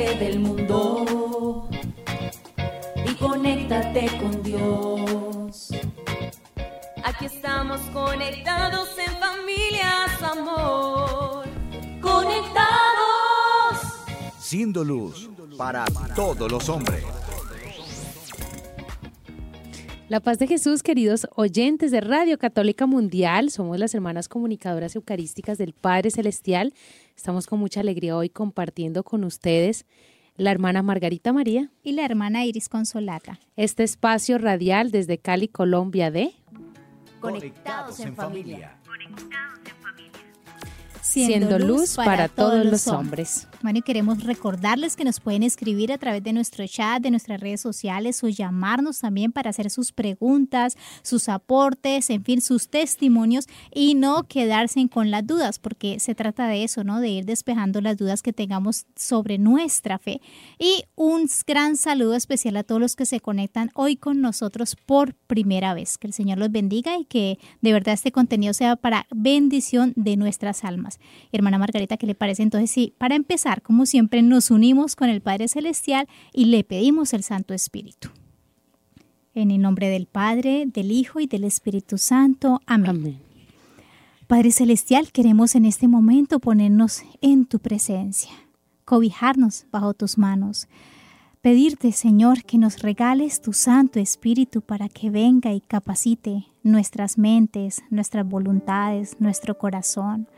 Del mundo y conéctate con Dios. Aquí estamos conectados en familias, amor. Conectados. Siendo luz para todos los hombres. La paz de Jesús, queridos oyentes de Radio Católica Mundial, somos las hermanas comunicadoras eucarísticas del Padre Celestial. Estamos con mucha alegría hoy compartiendo con ustedes la hermana Margarita María y la hermana Iris Consolata. Este espacio radial desde Cali, Colombia de Conectados en familia. Siendo luz para todos los hombres. Bueno, y queremos recordarles que nos pueden escribir a través de nuestro chat, de nuestras redes sociales o llamarnos también para hacer sus preguntas, sus aportes, en fin, sus testimonios y no quedarse con las dudas, porque se trata de eso, ¿no? De ir despejando las dudas que tengamos sobre nuestra fe. Y un gran saludo especial a todos los que se conectan hoy con nosotros por primera vez. Que el Señor los bendiga y que de verdad este contenido sea para bendición de nuestras almas. Hermana Margarita, ¿qué le parece? Entonces, sí, para empezar, como siempre, nos unimos con el Padre Celestial y le pedimos el Santo Espíritu. En el nombre del Padre, del Hijo y del Espíritu Santo. Amén. Padre Celestial, queremos en este momento ponernos en tu presencia, cobijarnos bajo tus manos, pedirte, Señor, que nos regales tu Santo Espíritu para que venga y capacite nuestras mentes, nuestras voluntades, nuestro corazón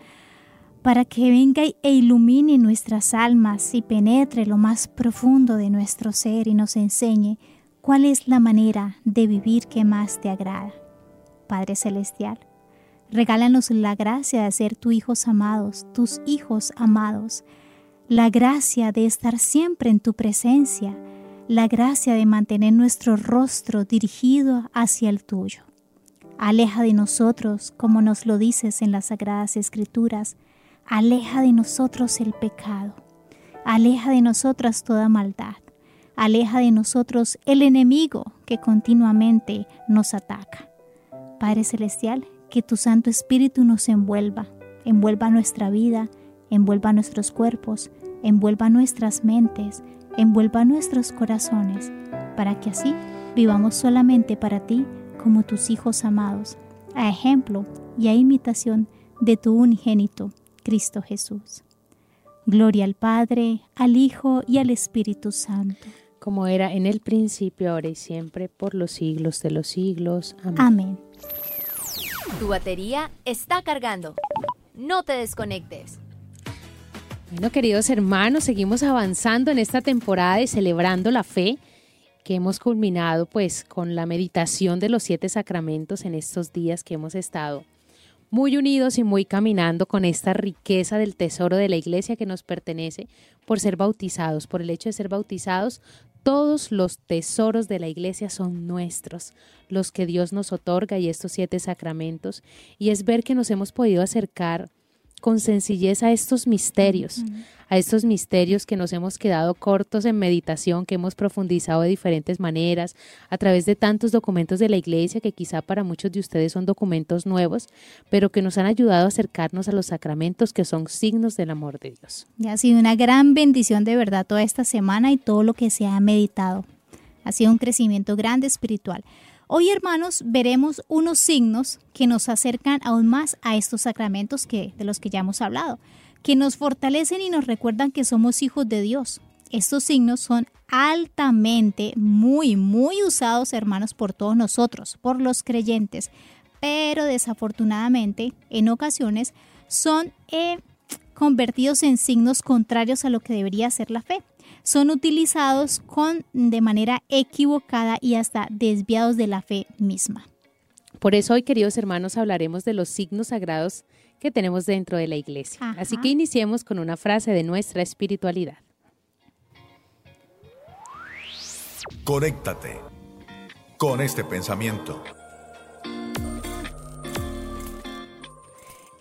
para que venga e ilumine nuestras almas y penetre lo más profundo de nuestro ser y nos enseñe cuál es la manera de vivir que más te agrada. Padre Celestial, regálanos la gracia de ser tus hijos amados, tus hijos amados, la gracia de estar siempre en tu presencia, la gracia de mantener nuestro rostro dirigido hacia el tuyo. Aleja de nosotros, como nos lo dices en las Sagradas Escrituras, Aleja de nosotros el pecado. Aleja de nosotras toda maldad. Aleja de nosotros el enemigo que continuamente nos ataca. Padre Celestial, que tu Santo Espíritu nos envuelva, envuelva nuestra vida, envuelva nuestros cuerpos, envuelva nuestras mentes, envuelva nuestros corazones, para que así vivamos solamente para ti como tus hijos amados, a ejemplo y a imitación de tu unigénito Cristo Jesús. Gloria al Padre, al Hijo y al Espíritu Santo. Como era en el principio, ahora y siempre, por los siglos de los siglos. Amén. Amén. Tu batería está cargando. No te desconectes. Bueno, queridos hermanos, seguimos avanzando en esta temporada de celebrando la fe que hemos culminado pues con la meditación de los siete sacramentos en estos días que hemos estado muy unidos y muy caminando con esta riqueza del tesoro de la iglesia que nos pertenece por ser bautizados. Por el hecho de ser bautizados, todos los tesoros de la iglesia son nuestros, los que Dios nos otorga y estos siete sacramentos. Y es ver que nos hemos podido acercar con sencillez a estos misterios, a estos misterios que nos hemos quedado cortos en meditación, que hemos profundizado de diferentes maneras, a través de tantos documentos de la iglesia que quizá para muchos de ustedes son documentos nuevos, pero que nos han ayudado a acercarnos a los sacramentos que son signos del amor de Dios. Y ha sido una gran bendición de verdad toda esta semana y todo lo que se ha meditado. Ha sido un crecimiento grande espiritual. Hoy, hermanos, veremos unos signos que nos acercan aún más a estos sacramentos que, de los que ya hemos hablado, que nos fortalecen y nos recuerdan que somos hijos de Dios. Estos signos son altamente, muy, muy usados, hermanos, por todos nosotros, por los creyentes, pero desafortunadamente, en ocasiones, son eh, convertidos en signos contrarios a lo que debería ser la fe son utilizados con, de manera equivocada y hasta desviados de la fe misma. Por eso hoy, queridos hermanos, hablaremos de los signos sagrados que tenemos dentro de la iglesia. Así que iniciemos con una frase de nuestra espiritualidad. Conéctate con este pensamiento.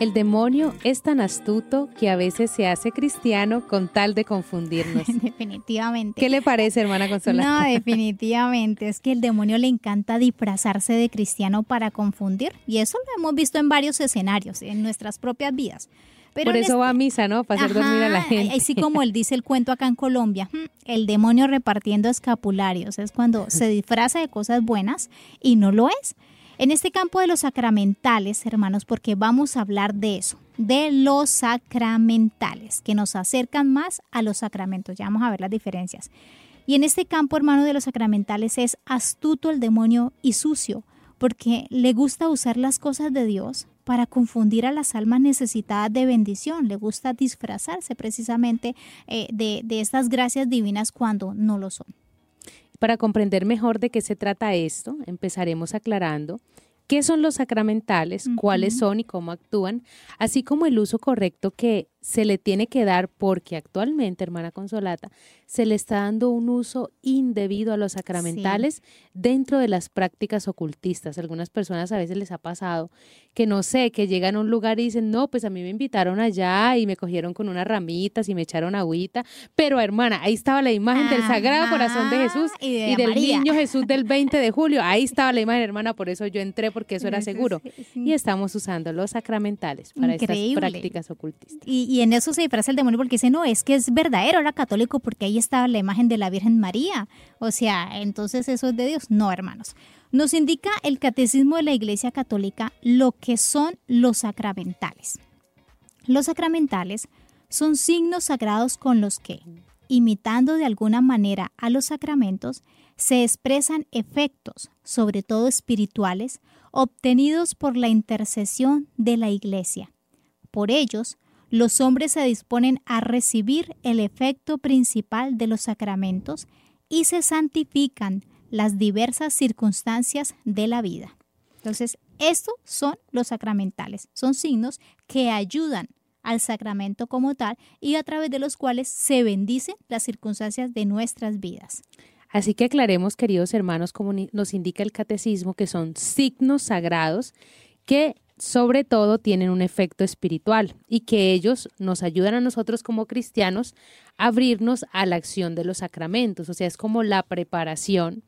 El demonio es tan astuto que a veces se hace cristiano con tal de confundirnos. definitivamente. ¿Qué le parece, hermana Consolata? No, definitivamente. Es que el demonio le encanta disfrazarse de cristiano para confundir. Y eso lo hemos visto en varios escenarios, en nuestras propias vidas. Por eso va a misa, ¿no? Para hacer dormir a la gente. Así como él dice el cuento acá en Colombia, hmm, el demonio repartiendo escapularios. Es cuando se disfraza de cosas buenas y no lo es. En este campo de los sacramentales, hermanos, porque vamos a hablar de eso, de los sacramentales, que nos acercan más a los sacramentos. Ya vamos a ver las diferencias. Y en este campo, hermano, de los sacramentales es astuto el demonio y sucio, porque le gusta usar las cosas de Dios para confundir a las almas necesitadas de bendición. Le gusta disfrazarse precisamente eh, de, de estas gracias divinas cuando no lo son. Para comprender mejor de qué se trata esto, empezaremos aclarando qué son los sacramentales, cuáles son y cómo actúan, así como el uso correcto que se le tiene que dar porque actualmente, hermana Consolata, se le está dando un uso indebido a los sacramentales dentro de las prácticas ocultistas. Algunas personas a veces les ha pasado que no sé, que llegan a un lugar y dicen, no, pues a mí me invitaron allá y me cogieron con unas ramitas y me echaron agüita, pero hermana, ahí estaba la imagen del Sagrado Corazón de Jesús y, del niño Jesús del 20 de julio, ahí estaba la imagen, hermana, por eso yo entré porque eso era seguro. Y estamos usando los sacramentales para estas prácticas ocultistas. Y, y en eso se disfraza el demonio porque dice, no, es que es verdadero, era católico porque ahí estaba la imagen de la Virgen María. O sea, entonces eso es de Dios. No, hermanos. Nos indica el catecismo de la Iglesia Católica lo que son los sacramentales. Los sacramentales son signos sagrados con los que, imitando de alguna manera a los sacramentos, se expresan efectos, sobre todo espirituales, obtenidos por la intercesión de la Iglesia. Por ellos, los hombres se disponen a recibir el efecto principal de los sacramentos y se santifican las diversas circunstancias de la vida. Entonces, estos son los sacramentales, son signos que ayudan al sacramento como tal y a través de los cuales se bendicen las circunstancias de nuestras vidas. Así que aclaremos, queridos hermanos, como nos indica el catecismo, que son signos sagrados que sobre todo tienen un efecto espiritual y que ellos nos ayudan a nosotros como cristianos a abrirnos a la acción de los sacramentos, o sea, es como la preparación,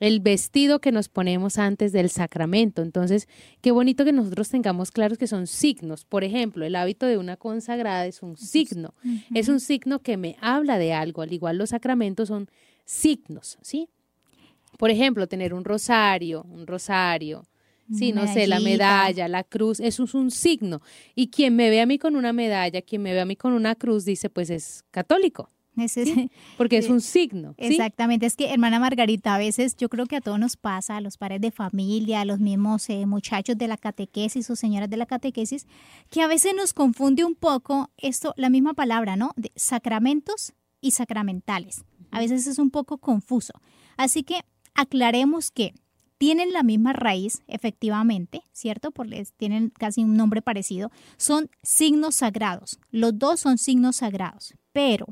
el vestido que nos ponemos antes del sacramento. Entonces, qué bonito que nosotros tengamos claros que son signos. Por ejemplo, el hábito de una consagrada es un signo, es un signo que me habla de algo, al igual los sacramentos son signos, ¿sí? Por ejemplo, tener un rosario, un rosario, Sí, no sé, la medalla, la cruz, eso es un signo. Y quien me ve a mí con una medalla, quien me ve a mí con una cruz, dice, pues es católico. Porque es un signo. Exactamente, es que hermana Margarita, a veces yo creo que a todos nos pasa, a los padres de familia, a los mismos eh, muchachos de la catequesis o señoras de la catequesis, que a veces nos confunde un poco esto, la misma palabra, ¿no? De sacramentos y sacramentales. A veces es un poco confuso. Así que aclaremos que tienen la misma raíz, efectivamente, ¿cierto? Porque tienen casi un nombre parecido. Son signos sagrados. Los dos son signos sagrados. Pero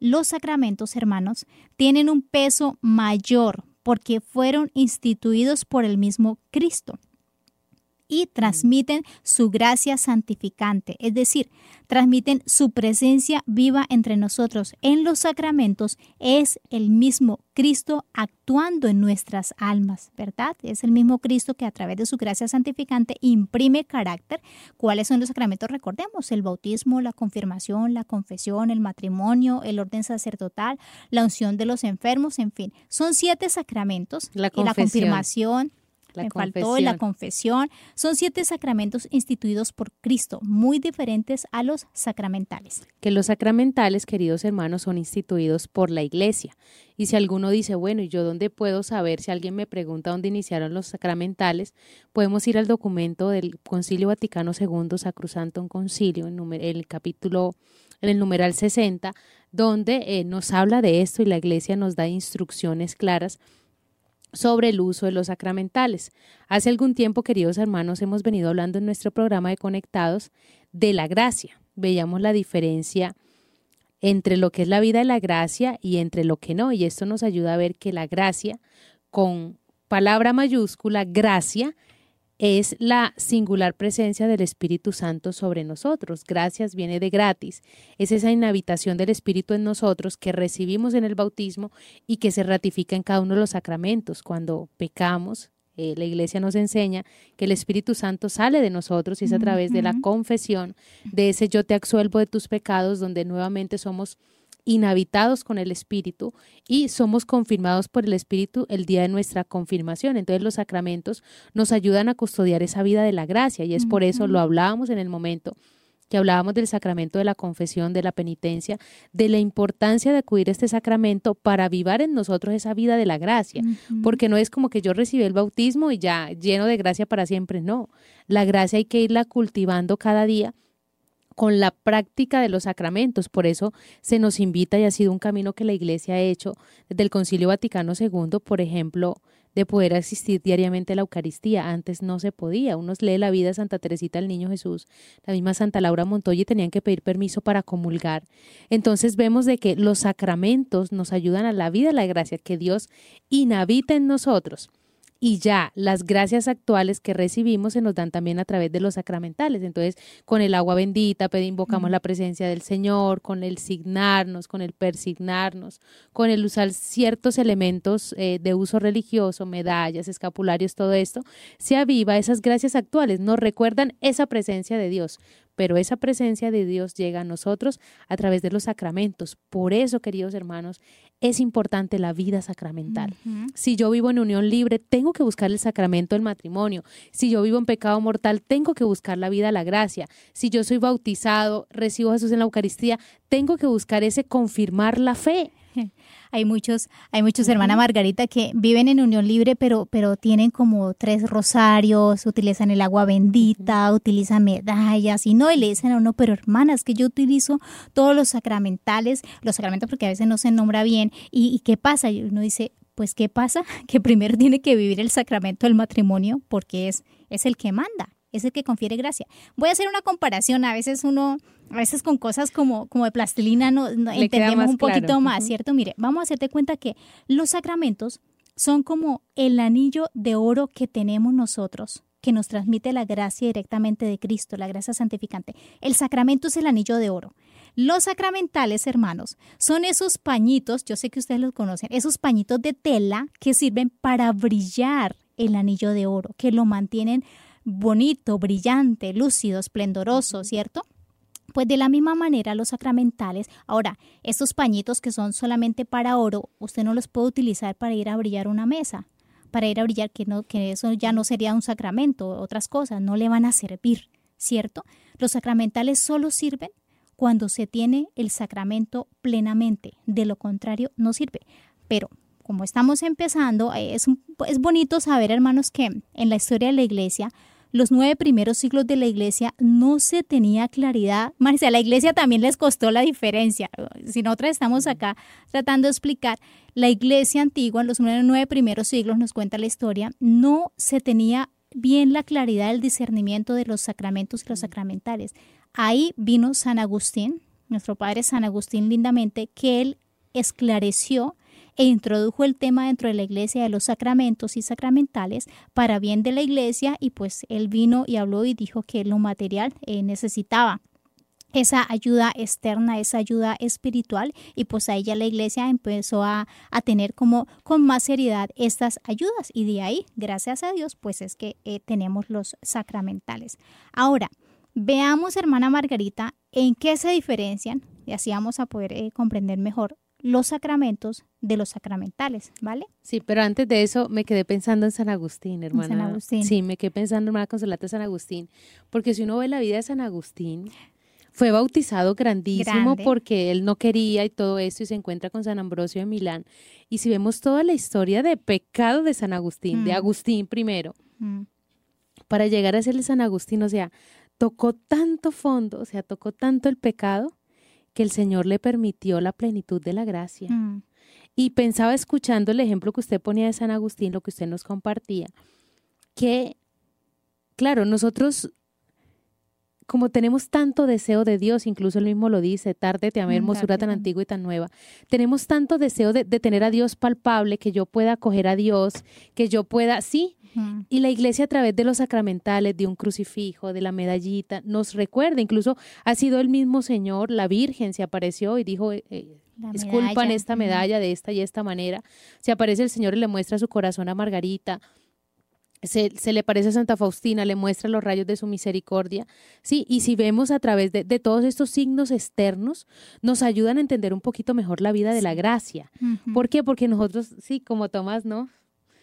los sacramentos, hermanos, tienen un peso mayor porque fueron instituidos por el mismo Cristo y transmiten su gracia santificante, es decir, transmiten su presencia viva entre nosotros. En los sacramentos es el mismo Cristo actuando en nuestras almas, ¿verdad? Es el mismo Cristo que a través de su gracia santificante imprime carácter. ¿Cuáles son los sacramentos? Recordemos, el bautismo, la confirmación, la confesión, el matrimonio, el orden sacerdotal, la unción de los enfermos, en fin. Son siete sacramentos. La, y la confirmación, me faltó la confesión. Son siete sacramentos instituidos por Cristo, muy diferentes a los sacramentales. Que los sacramentales, queridos hermanos, son instituidos por la Iglesia. Y si alguno dice, bueno, ¿y yo dónde puedo saber? Si alguien me pregunta dónde iniciaron los sacramentales, podemos ir al documento del Concilio Vaticano II, Sacrosanto Concilio, en el capítulo, en el numeral 60, donde eh, nos habla de esto y la Iglesia nos da instrucciones claras sobre el uso de los sacramentales. Hace algún tiempo, queridos hermanos, hemos venido hablando en nuestro programa de Conectados de la gracia. Veíamos la diferencia entre lo que es la vida de la gracia y entre lo que no. Y esto nos ayuda a ver que la gracia, con palabra mayúscula, gracia, es la singular presencia del Espíritu Santo sobre nosotros. Gracias viene de gratis. Es esa inhabitación del Espíritu en nosotros que recibimos en el bautismo y que se ratifica en cada uno de los sacramentos. Cuando pecamos, Eh, la iglesia nos enseña que el Espíritu Santo sale de nosotros y es a través de la confesión, de ese yo te absuelvo de tus pecados, donde nuevamente somos inhabitados con el Espíritu y somos confirmados por el Espíritu el día de nuestra confirmación. Entonces los sacramentos nos ayudan a custodiar esa vida de la gracia y es por eso, lo hablábamos en el momento que hablábamos del sacramento de la confesión, de la penitencia, de la importancia de acudir a este sacramento para avivar en nosotros esa vida de la gracia, porque no es como que yo recibí el bautismo y ya lleno de gracia para siempre, no. La gracia hay que irla cultivando cada día con la práctica de los sacramentos. Por eso se nos invita y ha sido un camino que la Iglesia ha hecho desde el Concilio Vaticano II, por ejemplo, de poder asistir diariamente a la Eucaristía. Antes no se podía. Uno lee la vida de Santa Teresita del Niño Jesús, la misma Santa Laura Montoya y tenían que pedir permiso para comulgar. Entonces vemos de que los sacramentos nos ayudan a la vida la gracia, que Dios inhabita en nosotros y ya las gracias actuales que recibimos se nos dan también a través de los sacramentales. Entonces, con el agua bendita pedimos, invocamos la presencia del Señor, con el signarnos, con el persignarnos, con el usar ciertos elementos eh, de uso religioso, medallas, escapularios, todo esto, se aviva esas gracias actuales, nos recuerdan esa presencia de Dios pero esa presencia de Dios llega a nosotros a través de los sacramentos. Por eso, queridos hermanos, es importante la vida sacramental. Si yo vivo en unión libre, tengo que buscar el sacramento del matrimonio. Si yo vivo en pecado mortal, tengo que buscar la vida, la gracia. Si yo soy bautizado, recibo a Jesús en la Eucaristía, tengo que buscar ese confirmar la fe. Hay muchos, hay muchos, hermana Margarita, que viven en unión libre, pero, pero tienen como tres rosarios, utilizan el agua bendita, utilizan medallas, y no, y le dicen a uno, pero hermana, es que yo utilizo todos los sacramentales, los sacramentos porque a veces no se nombra bien, y, y ¿qué pasa? Y uno dice, pues ¿qué pasa? Que primero tiene que vivir el sacramento del matrimonio porque es, es el que manda es el que confiere gracia. Voy a hacer una comparación, a veces uno, a veces con cosas como, como de plastilina no, no entendemos un poquito claro. más. ¿cierto? Mire, vamos a hacerte cuenta que los sacramentos son como el anillo de oro que tenemos nosotros que nos transmite la gracia directamente de Cristo, la gracia santificante. El sacramento es el anillo de oro. Los sacramentales, hermanos, son esos pañitos, yo sé que ustedes los conocen, esos pañitos de tela que sirven para brillar el anillo de oro, que lo mantienen bonito, brillante, lúcido, esplendoroso, ¿cierto? Pues de la misma manera los sacramentales, ahora, estos pañitos que son solamente para oro, usted no los puede utilizar para ir a brillar una mesa, para ir a brillar, que, no, que eso ya no sería un sacramento, otras cosas, no le van a servir, ¿cierto? Los sacramentales solo sirven cuando se tiene el sacramento plenamente, de lo contrario no sirve. Pero como estamos empezando, eh, es, es bonito saber, hermanos, que en la historia de la iglesia, los nueve primeros siglos de la iglesia no se tenía claridad. Marcia, a la iglesia también les costó la diferencia. Si nosotros estamos acá tratando de explicar, la iglesia antigua, en los nueve primeros siglos, nos cuenta la historia, no se tenía bien la claridad del discernimiento de los sacramentos y los sacramentales. Ahí vino San Agustín, nuestro padre San Agustín lindamente, que él esclareció e introdujo el tema dentro de la iglesia de los sacramentos y sacramentales para bien de la iglesia y pues él vino y habló y dijo que lo material eh, necesitaba esa ayuda externa, esa ayuda espiritual y pues ahí ya la iglesia empezó a, a tener como con más seriedad estas ayudas y de ahí, gracias a Dios, pues es que eh, tenemos los sacramentales. Ahora, veamos hermana Margarita en qué se diferencian y así vamos a poder eh, comprender mejor los sacramentos de los sacramentales, ¿vale? Sí, pero antes de eso me quedé pensando en San Agustín, hermana. San Agustín. Sí, me quedé pensando, hermana Consolata, San Agustín, porque si uno ve la vida de San Agustín, fue bautizado grandísimo Grande. porque él no quería y todo esto y se encuentra con San Ambrosio de Milán. Y si vemos toda la historia de pecado de San Agustín, de Mm. Agustín primero, Mm, para llegar a ser el San Agustín, o sea, tocó tanto fondo, o sea, tocó tanto el pecado que el Señor le permitió la plenitud de la gracia. mm, Y pensaba escuchando el ejemplo que usted ponía de San Agustín, lo que usted nos compartía, que, claro, nosotros, como tenemos tanto deseo de Dios, incluso él mismo lo dice, tarde te amé, hermosura tan antigua y tan nueva, tenemos tanto deseo de, de tener a Dios palpable, que yo pueda acoger a Dios, que yo pueda, sí, y la iglesia a través de los sacramentales, de un crucifijo, de la medallita, nos recuerda, incluso ha sido el mismo Señor, la Virgen se apareció y dijo, eh, eh, esculpan esta medalla de esta y esta manera. Se aparece el Señor y le muestra su corazón a Margarita. Se, se, le parece a Santa Faustina, le muestra los rayos de su misericordia. Sí, y si vemos a través de, de todos estos signos externos, nos ayudan a entender un poquito mejor la vida de la gracia. ¿Por qué? Porque nosotros, sí, como Tomás, ¿no?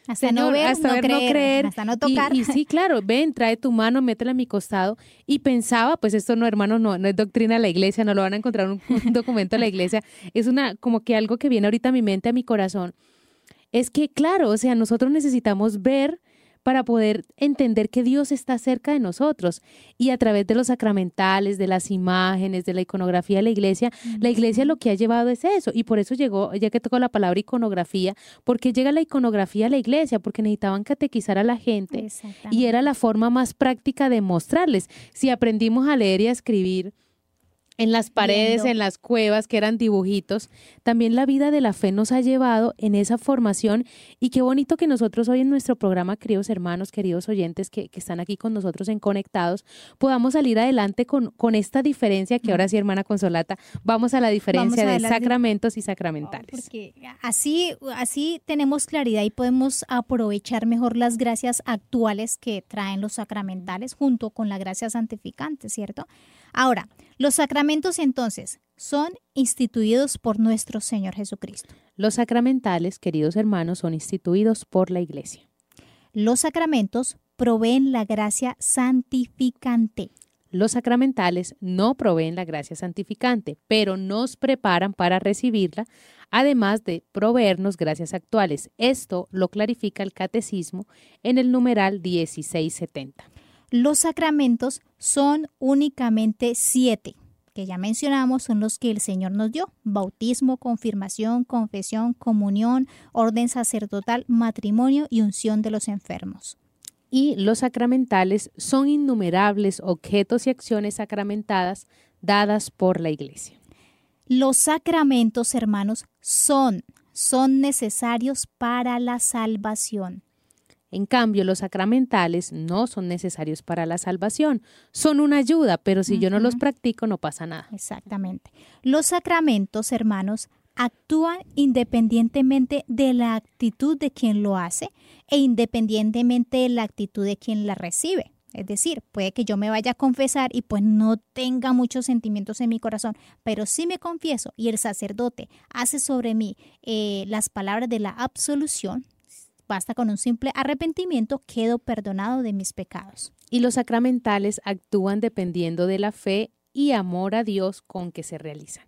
Hasta no ver, hasta no, ver, creer, no creer, hasta no tocar. Y, sí, claro, ven, trae tu mano, métela a mi costado. Y pensaba, pues esto no, hermano, no, no es doctrina de la iglesia, no lo van a encontrar en un, un documento de la iglesia. Es una, como que algo que viene ahorita a mi mente, a mi corazón. Es que, claro, o sea, nosotros necesitamos ver para poder entender que Dios está cerca de nosotros. Y a través de los sacramentales, de las imágenes, de la iconografía de la iglesia, la iglesia lo que ha llevado es eso. Y por eso llegó, ya que tocó la palabra iconografía, porque llega la iconografía a la iglesia, porque necesitaban catequizar a la gente. Y era la forma más práctica de mostrarles. Si aprendimos a leer y a escribir, en las paredes, en las cuevas, que eran dibujitos. También la vida de la fe nos ha llevado en esa formación y qué bonito que nosotros hoy en nuestro programa, queridos hermanos, queridos oyentes que, que están aquí con nosotros en Conectados, podamos salir adelante con, con esta diferencia que ahora sí, hermana Consolata, vamos a la diferencia de sacramentos y sacramentales. Porque así, así tenemos claridad y podemos aprovechar mejor las gracias actuales que traen los sacramentales junto con la gracia santificante, ¿cierto? Ahora, los sacramentos entonces son instituidos por nuestro Señor Jesucristo. Los sacramentales, queridos hermanos, son instituidos por la Iglesia. Los sacramentos proveen la gracia santificante. Los sacramentales no proveen la gracia santificante, pero nos preparan para recibirla, además de proveernos gracias actuales. Esto lo clarifica el Catecismo en el numeral 1670 los sacramentos son únicamente siete, que ya mencionamos, son los que el Señor nos dio. Bautismo, confirmación, confesión, comunión, orden sacerdotal, matrimonio y unción de los enfermos. Y los sacramentales son innumerables objetos y acciones sacramentadas dadas por la Iglesia. Los sacramentos, hermanos, son, son necesarios para la salvación. En cambio, los sacramentales no son necesarios para la salvación, son una ayuda, pero si yo no los practico no pasa nada. Exactamente. Los sacramentos, hermanos, actúan independientemente de la actitud de quien lo hace e independientemente de la actitud de quien la recibe. Es decir, puede que yo me vaya a confesar y pues no tenga muchos sentimientos en mi corazón, pero si me confieso y el sacerdote hace sobre mí eh, las palabras de la absolución, Basta con un simple arrepentimiento, quedo perdonado de mis pecados. Y los sacramentales actúan dependiendo de la fe y amor a Dios con que se realizan.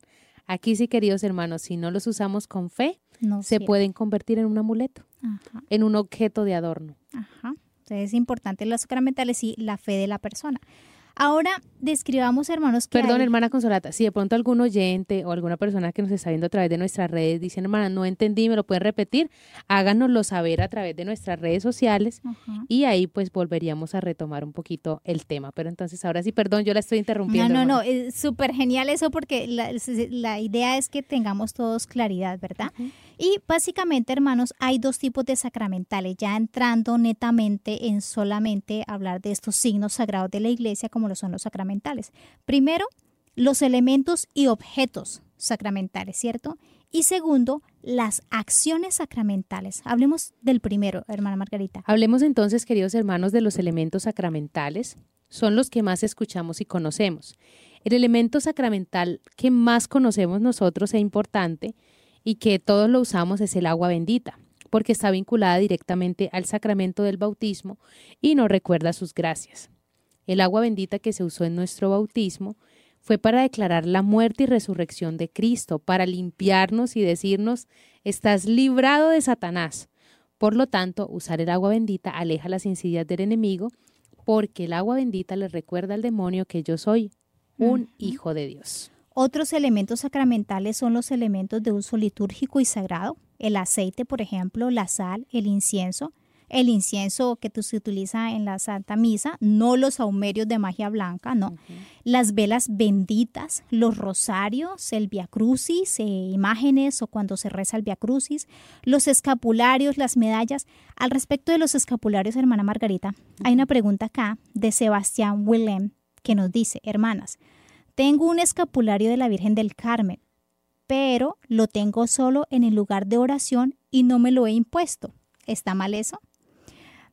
Aquí sí, queridos hermanos, si no los usamos con fe, se pueden convertir en un amuleto, en un objeto de adorno. Ajá. Entonces es importante los sacramentales y la fe de la persona. Ahora describamos, hermanos, que Perdón, hermana Consolata, si de pronto algún oyente o alguna persona que nos está viendo a través de nuestras redes dicen, hermana, no entendí, me lo pueden repetir, háganoslo saber a través de nuestras redes sociales y ahí pues volveríamos a retomar un poquito el tema. Pero entonces ahora sí, perdón, yo la estoy interrumpiendo. No, no, no, es súper genial eso porque la, idea es que tengamos todos claridad, ¿verdad? Y básicamente, hermanos, hay dos tipos de sacramentales, ya entrando netamente en solamente hablar de estos signos sagrados de la iglesia, como lo son los sacramentales. Primero, los elementos y objetos sacramentales, ¿cierto? Y segundo, las acciones sacramentales. Hablemos del primero, hermana Margarita. Hablemos entonces, queridos hermanos, de los elementos sacramentales. Son los que más escuchamos y conocemos. El elemento sacramental que más conocemos nosotros e importante y que todos lo usamos es el agua bendita, porque está vinculada directamente al sacramento del bautismo y nos recuerda sus gracias. El agua bendita que se usó en nuestro bautismo fue para declarar la muerte y resurrección de Cristo, para limpiarnos y decirnos, estás librado de Satanás. Por lo tanto, usar el agua bendita aleja las insidias del enemigo, porque el agua bendita le recuerda al demonio que yo soy un hijo de Dios. Otros elementos sacramentales son los elementos de uso litúrgico y sagrado, el aceite, por ejemplo, la sal, el incienso, el incienso que se utiliza en la Santa Misa, no los aumerios de magia blanca, no. Las velas benditas, los rosarios, el Via Crucis, eh, imágenes o cuando se reza el Via Crucis, los escapularios, las medallas. Al respecto de los escapularios, hermana Margarita, hay una pregunta acá de Sebastián Willem que nos dice, hermanas, tengo un escapulario de la Virgen del Carmen, pero lo tengo solo en el lugar de oración y no me lo he impuesto. ¿Está mal eso?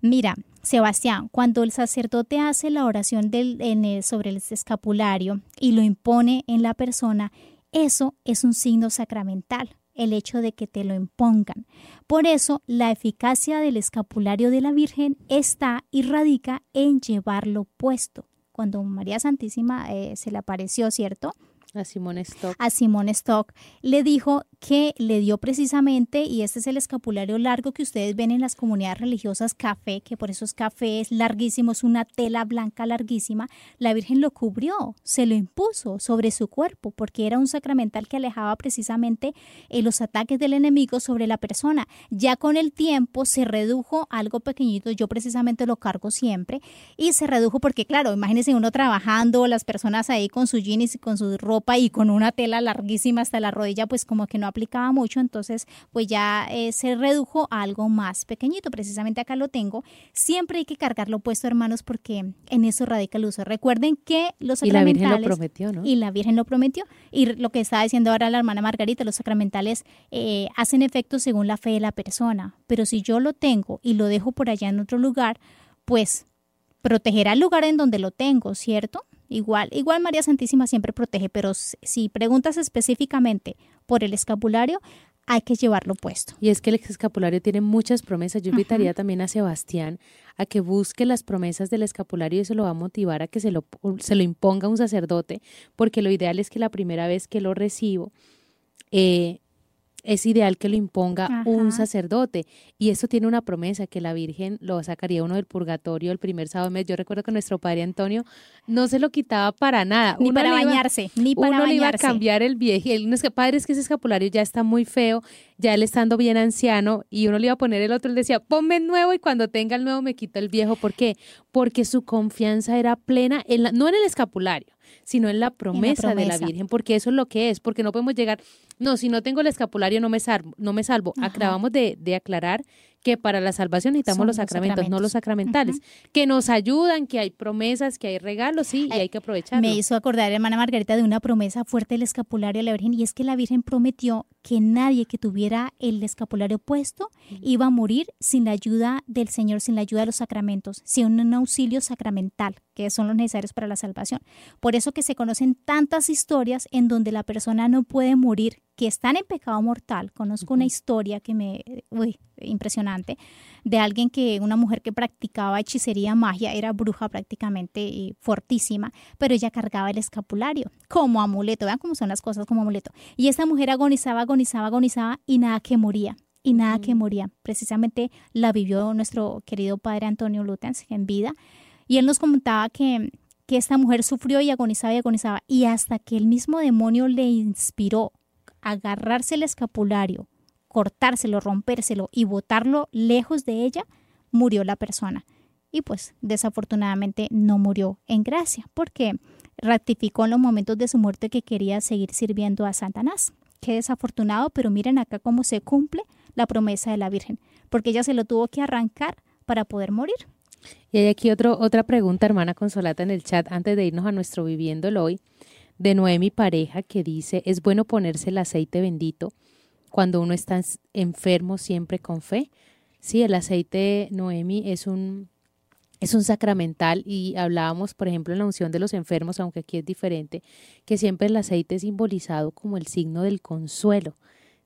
Mira, Sebastián, cuando el sacerdote hace la oración del, sobre el escapulario y lo impone en la persona, eso es un signo sacramental, el hecho de que te lo impongan. Por eso, la eficacia del escapulario de la Virgen está y radica en llevarlo puesto. Cuando María Santísima eh, se le apareció, ¿cierto? A Simón Stock. A Simón Stock le dijo que le dio precisamente, y este es el escapulario largo que ustedes ven en las comunidades religiosas, café, que por eso es café, larguísimo, es una tela blanca larguísima. La Virgen lo cubrió, se lo impuso sobre su cuerpo, porque era un sacramental que alejaba precisamente eh, los ataques del enemigo sobre la persona. Ya con el tiempo se redujo algo pequeñito, yo precisamente lo cargo siempre, y se redujo porque, claro, imagínense uno trabajando, las personas ahí con sus jeans y con su ropa y con una tela larguísima hasta la rodilla, pues como que no aplicaba mucho, entonces pues ya eh, se redujo a algo más pequeñito. Precisamente acá lo tengo. Siempre hay que cargarlo puesto, hermanos, porque en eso radica el uso. Recuerden que los sacramentales... Y la Virgen lo prometió, ¿no? Y la Virgen lo prometió. Y lo que está diciendo ahora la hermana Margarita, los sacramentales eh, hacen efecto según la fe de la persona. Pero si yo lo tengo y lo dejo por allá en otro lugar, pues protegerá el lugar en donde lo tengo, ¿cierto? Igual, igual María Santísima siempre protege, pero si preguntas específicamente por el escapulario, hay que llevarlo puesto. Y es que el escapulario tiene muchas promesas. Yo invitaría también a Sebastián a que busque las promesas del escapulario y eso lo va a motivar a que se lo, se lo imponga un sacerdote, porque lo ideal es que la primera vez que lo recibo, eh, es ideal que lo imponga un sacerdote. Y eso tiene una promesa, que la Virgen lo sacaría uno del purgatorio el primer sábado de mes. Yo recuerdo que nuestro padre Antonio no se lo quitaba para nada. Ni para bañarse, ni para uno le iba a cambiar el viejo. El padre es que ese escapulario ya está muy feo, ya él estando bien anciano, y uno le iba a poner el otro, él decía, ponme el nuevo y cuando tenga el nuevo me quita el viejo. ¿Por qué? Porque su confianza era plena, en no en el escapulario, sino en la promesa, de la Virgen, porque eso es lo que es, porque no podemos llegar, no, si no tengo el escapulario no me salvo, no me salvo. Acabamos de, de aclarar que para la salvación necesitamos los sacramentos, no los sacramentales, que nos ayudan, que hay promesas, que hay regalos, sí, y hay que aprovecharlo. Me hizo acordar, hermana Margarita, de una promesa fuerte del escapulario de la Virgen, y es que la Virgen prometió que nadie que tuviera el escapulario puesto iba a morir sin la ayuda del Señor, sin la ayuda de los sacramentos, sin un auxilio sacramental, que son los necesarios para la salvación. Por eso que se conocen tantas historias en donde la persona no puede morir que están en pecado mortal. Conozco una historia que me, uy, impresionante, de alguien que, una mujer que practicaba hechicería, magia, era bruja prácticamente y fortísima, pero ella cargaba el escapulario como amuleto. Vean cómo son las cosas como amuleto. Y esta mujer agonizaba, agonizaba, agonizaba y nada que moría y nada que moría. Precisamente la vivió nuestro querido padre Antonio Lutens en vida. Y él nos comentaba que, que esta mujer sufrió y agonizaba y agonizaba. Y hasta que el mismo demonio le inspiró agarrarse el escapulario, cortárselo, rompérselo y botarlo lejos de ella, murió la persona. Y pues desafortunadamente no murió en gracia, porque ratificó en los momentos de su muerte que quería seguir sirviendo a Satanás. Qué desafortunado, pero miren acá cómo se cumple la promesa de la Virgen, porque ella se lo tuvo que arrancar para poder morir. Y hay aquí otro, otra pregunta, hermana Consolata, en el chat, antes de irnos a nuestro viviéndolo hoy de Noemi pareja que dice, es bueno ponerse el aceite bendito cuando uno está enfermo siempre con fe. Sí, el aceite Noemi es un, es un sacramental y hablábamos, por ejemplo, en la unción de los enfermos, aunque aquí es diferente, que siempre el aceite es simbolizado como el signo del consuelo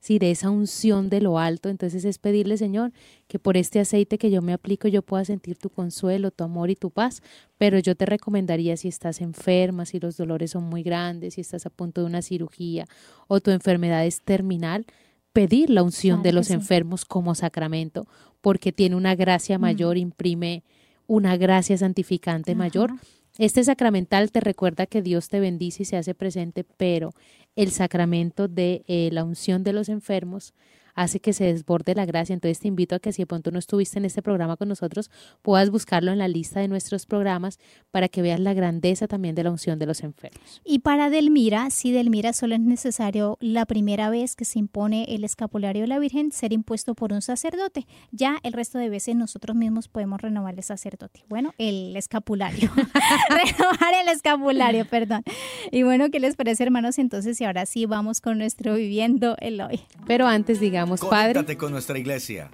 si de esa unción de lo alto, entonces es pedirle, Señor, que por este aceite que yo me aplico yo pueda sentir tu consuelo, tu amor y tu paz, pero yo te recomendaría si estás enferma, si los dolores son muy grandes, si estás a punto de una cirugía o tu enfermedad es terminal, pedir la unción de los enfermos como sacramento, porque tiene una gracia mayor, imprime una gracia santificante mayor. Este sacramental te recuerda que Dios te bendice y se hace presente, pero el sacramento de eh, la unción de los enfermos hace que se desborde la gracia. Entonces te invito a que si de pronto no estuviste en este programa con nosotros, puedas buscarlo en la lista de nuestros programas para que veas la grandeza también de la unción de los enfermos. Y para Delmira, si Delmira solo es necesario la primera vez que se impone el escapulario de la Virgen ser impuesto por un sacerdote. Ya el resto de veces nosotros mismos podemos renovar el sacerdote. Bueno, el escapulario. renovar el escapulario, perdón. Y bueno, ¿qué les parece, hermanos? Entonces, y ahora sí vamos con nuestro viviendo el hoy. Pero antes, digamos, Padre. con nuestra iglesia.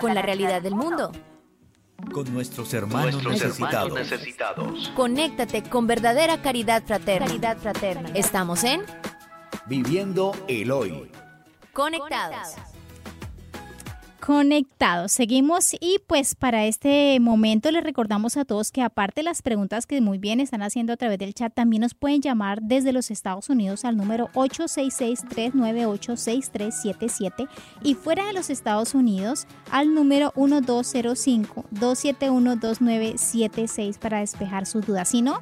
Con la realidad del mundo. con nuestros hermanos, necesitados. necesitados. Conéctate con verdadera caridad fraterna. Caridad fraterna. Estamos en Viviendo el hoy. Conectados. Conectados. Seguimos y pues para este momento les recordamos a todos que aparte de las preguntas que muy bien están haciendo a través del chat, también nos pueden llamar desde los Estados Unidos al número 866-398-6377 y fuera de los Estados Unidos al número 1205-271-2976 para despejar sus dudas. Si no,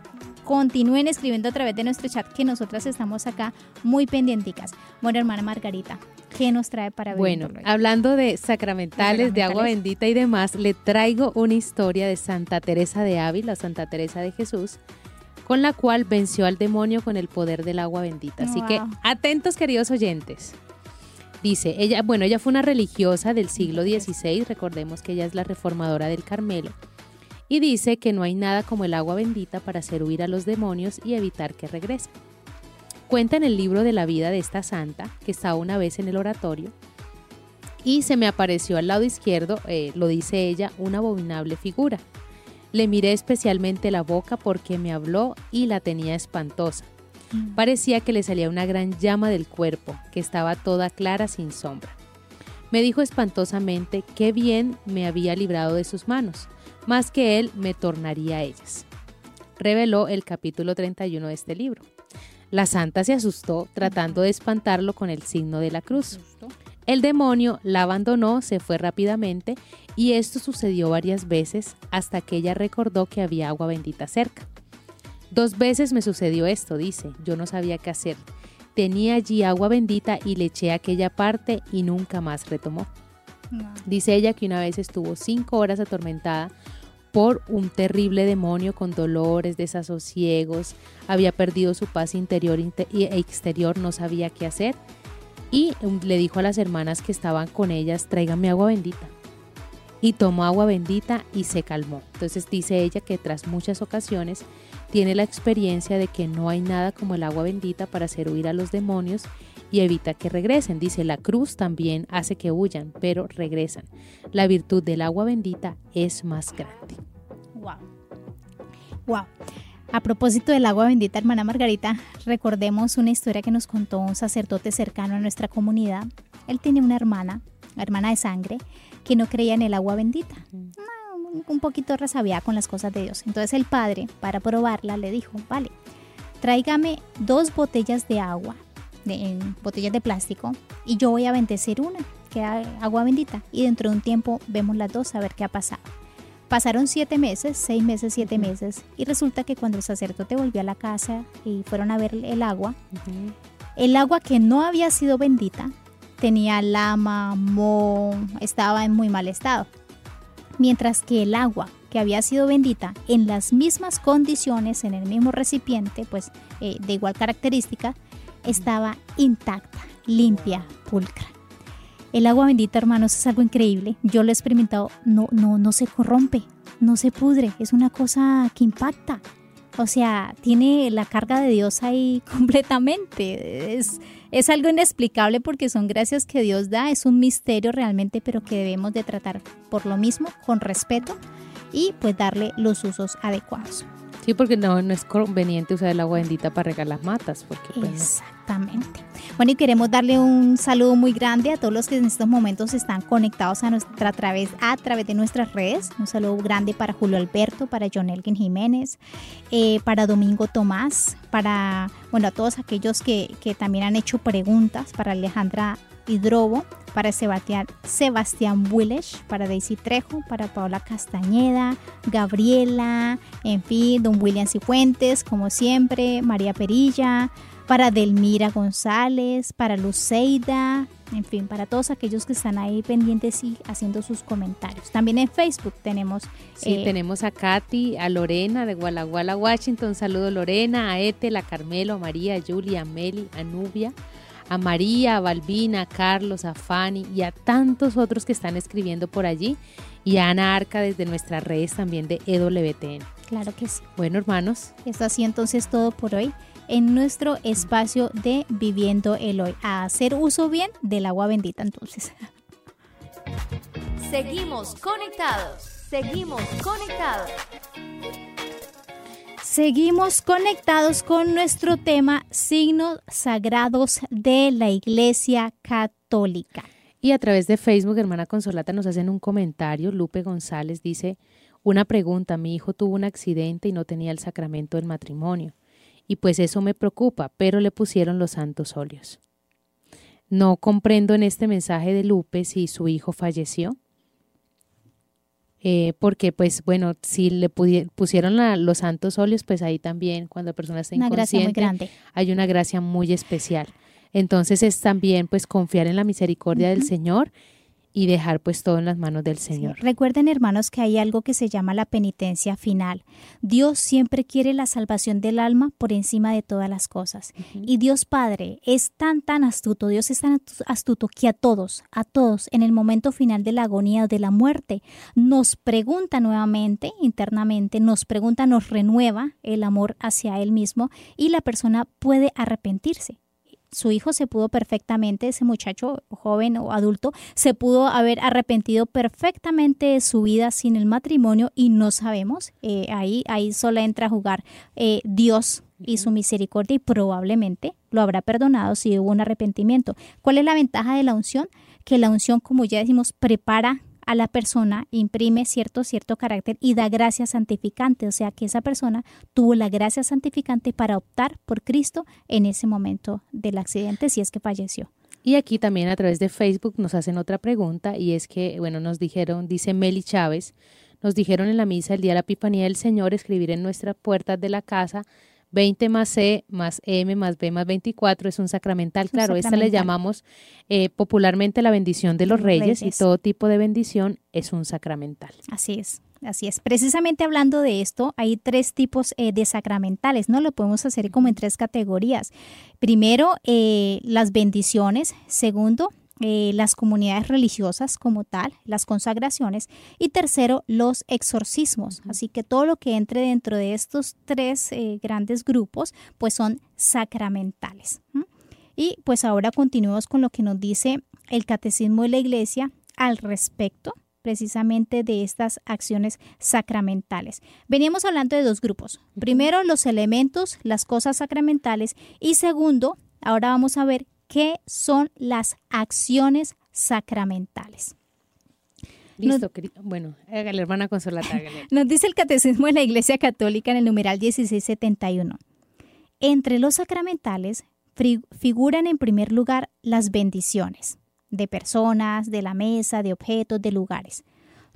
continúen escribiendo a través de nuestro chat que nosotras estamos acá muy pendienticas. Bueno, hermana Margarita, ¿qué nos trae para Bueno, hablando de sacramentales, de agua bendita y demás, le traigo una historia de Santa Teresa de Ávila, Santa Teresa de Jesús, con la cual venció al demonio con el poder del agua bendita. Así que atentos, queridos oyentes. Dice, ella, bueno, ella fue una religiosa del siglo XVI, recordemos que ella es la reformadora del Carmelo, y dice que no hay nada como el agua bendita para hacer huir a los demonios y evitar que regresen. Cuenta en el libro de la vida de esta santa, que estaba una vez en el oratorio, y se me apareció al lado izquierdo, eh, lo dice ella, una abominable figura. Le miré especialmente la boca porque me habló y la tenía espantosa. Mm. Parecía que le salía una gran llama del cuerpo, que estaba toda clara sin sombra. Me dijo espantosamente qué bien me había librado de sus manos, más que él me tornaría a ellas. Reveló el capítulo 31 de este libro. La santa se asustó tratando de espantarlo con el signo de la cruz. El demonio la abandonó, se fue rápidamente y esto sucedió varias veces hasta que ella recordó que había agua bendita cerca. Dos veces me sucedió esto, dice, yo no sabía qué hacer. Tenía allí agua bendita y le eché aquella parte y nunca más retomó. Dice ella que una vez estuvo cinco horas atormentada por un terrible demonio con dolores, desasosiegos, había perdido su paz interior e exterior, no sabía qué hacer y le dijo a las hermanas que estaban con ellas, tráiganme agua bendita. Y tomó agua bendita y se calmó. Entonces dice ella que tras muchas ocasiones tiene la experiencia de que no hay nada como el agua bendita para hacer huir a los demonios y evita que regresen. Dice, la cruz también hace que huyan, pero regresan. La virtud del agua bendita es más grande. Wow. Wow. A propósito del agua bendita, hermana Margarita, recordemos una historia que nos contó un sacerdote cercano a nuestra comunidad. Él tiene una hermana, hermana de sangre, que no creía en el agua bendita. Un poquito resabiada con las cosas de Dios. Entonces el padre, para probarla, le dijo, vale, tráigame dos botellas de agua, de, botellas de plástico, y yo voy a bendecir una, que agua bendita. Y dentro de un tiempo vemos las dos a ver qué ha pasado. Pasaron siete meses, seis meses, siete meses, y resulta que cuando el sacerdote volvió a la casa y fueron a ver el agua, el agua que no había sido bendita tenía lama, moho, estaba en muy mal estado. Mientras que el agua que había sido bendita en las mismas condiciones, en el mismo recipiente, pues eh, de igual característica, estaba intacta, limpia, pulcra. El agua bendita, hermanos, es algo increíble. Yo lo he experimentado, no, no, no se corrompe, no se pudre, es una cosa que impacta. O sea, tiene la carga de Dios ahí completamente. Es, es algo inexplicable porque son gracias que Dios da, es un misterio realmente, pero que debemos de tratar por lo mismo, con respeto y pues darle los usos adecuados. Sí, porque no, no es conveniente usar el agua bendita para regar las matas. Porque, pues, Exactamente. Bueno, y queremos darle un saludo muy grande a todos los que en estos momentos están conectados a nuestra a través, a través de nuestras redes. Un saludo grande para Julio Alberto, para John Elgin Jiménez, eh, para Domingo Tomás, para bueno, a todos aquellos que, que también han hecho preguntas, para Alejandra Hidrobo, para Sebastián, Sebastián para Daisy Trejo, para Paola Castañeda, Gabriela, en fin, don William Cifuentes, como siempre, María Perilla, para Delmira González, para Luceida, en fin, para todos aquellos que están ahí pendientes y haciendo sus comentarios. También en Facebook tenemos... Sí, eh, tenemos a Katy, a Lorena de Gualaguala, Washington. Saludo Lorena, a Ete, a Carmelo, a María, a Julia, a Meli, a Nubia, a María, a Balbina, a Carlos, a Fanny y a tantos otros que están escribiendo por allí. Y a Ana Arca desde nuestras redes también de EWTN. Claro que sí. Bueno, hermanos. Esto así entonces todo por hoy en nuestro espacio de Viviendo el Hoy. A hacer uso bien del agua bendita entonces. Seguimos conectados. Seguimos conectados. Seguimos conectados con nuestro tema signos sagrados de la Iglesia Católica. Y a través de Facebook, hermana Consolata, nos hacen un comentario. Lupe González dice, una pregunta, mi hijo tuvo un accidente y no tenía el sacramento del matrimonio. Y pues eso me preocupa, pero le pusieron los santos óleos. No comprendo en este mensaje de Lupe si su hijo falleció. Eh, porque pues bueno, si le pusieron los santos óleos, pues ahí también cuando la persona está una gracia muy grande. hay una gracia muy especial. Entonces es también pues confiar en la misericordia del Señor y dejar pues todo en las manos del Señor. Recuerden hermanos que hay algo que se llama la penitencia final. Dios siempre quiere la salvación del alma por encima de todas las cosas. Y Dios Padre es tan tan astuto, Dios es tan astuto que a todos, a todos en el momento final de la agonía o de la muerte nos pregunta nuevamente internamente, nos pregunta, nos renueva el amor hacia él mismo y la persona puede arrepentirse su hijo se pudo perfectamente, ese muchacho joven o adulto, se pudo haber arrepentido perfectamente de su vida sin el matrimonio y no sabemos. Eh, ahí, ahí solo entra a jugar eh, Dios y su misericordia y probablemente lo habrá perdonado si hubo un arrepentimiento. ¿Cuál es la ventaja de la unción? Que la unción, como ya decimos, prepara a la persona imprime cierto, cierto carácter y da gracia santificante, o sea que esa persona tuvo la gracia santificante para optar por Cristo en ese momento del accidente, si es que falleció. Y aquí también a través de Facebook nos hacen otra pregunta y es que, bueno, nos dijeron, dice Meli Chávez, nos dijeron en la misa el día de la Epifanía del Señor escribir en nuestras puertas de la casa 20 más C más M más B más 24 es un sacramental. claro, esta le llamamos eh, popularmente la bendición de los, reyes, y todo tipo de bendición es un sacramental. Así es. Así es. Precisamente hablando de esto, hay tres tipos eh, de sacramentales, ¿no? Lo podemos hacer como en tres categorías. Primero, eh, las bendiciones. Segundo, eh, las comunidades religiosas como tal, las consagraciones, y tercero, los exorcismos. Así que todo lo que entre dentro de estos tres eh, grandes grupos, pues son sacramentales. Y pues ahora continuemos con lo que nos dice el Catecismo de la Iglesia al respecto precisamente de estas acciones sacramentales. Veníamos hablando de dos grupos. Primero, los elementos, las cosas sacramentales, y segundo, ahora vamos a ver qué son las acciones sacramentales. Listo, bueno, hágale, hermana Consolata, hágale. Nos dice el Catecismo de la Iglesia Católica en el numeral 1671. Entre los sacramentales figuran en primer lugar las bendiciones de personas, de la mesa, de objetos, de lugares.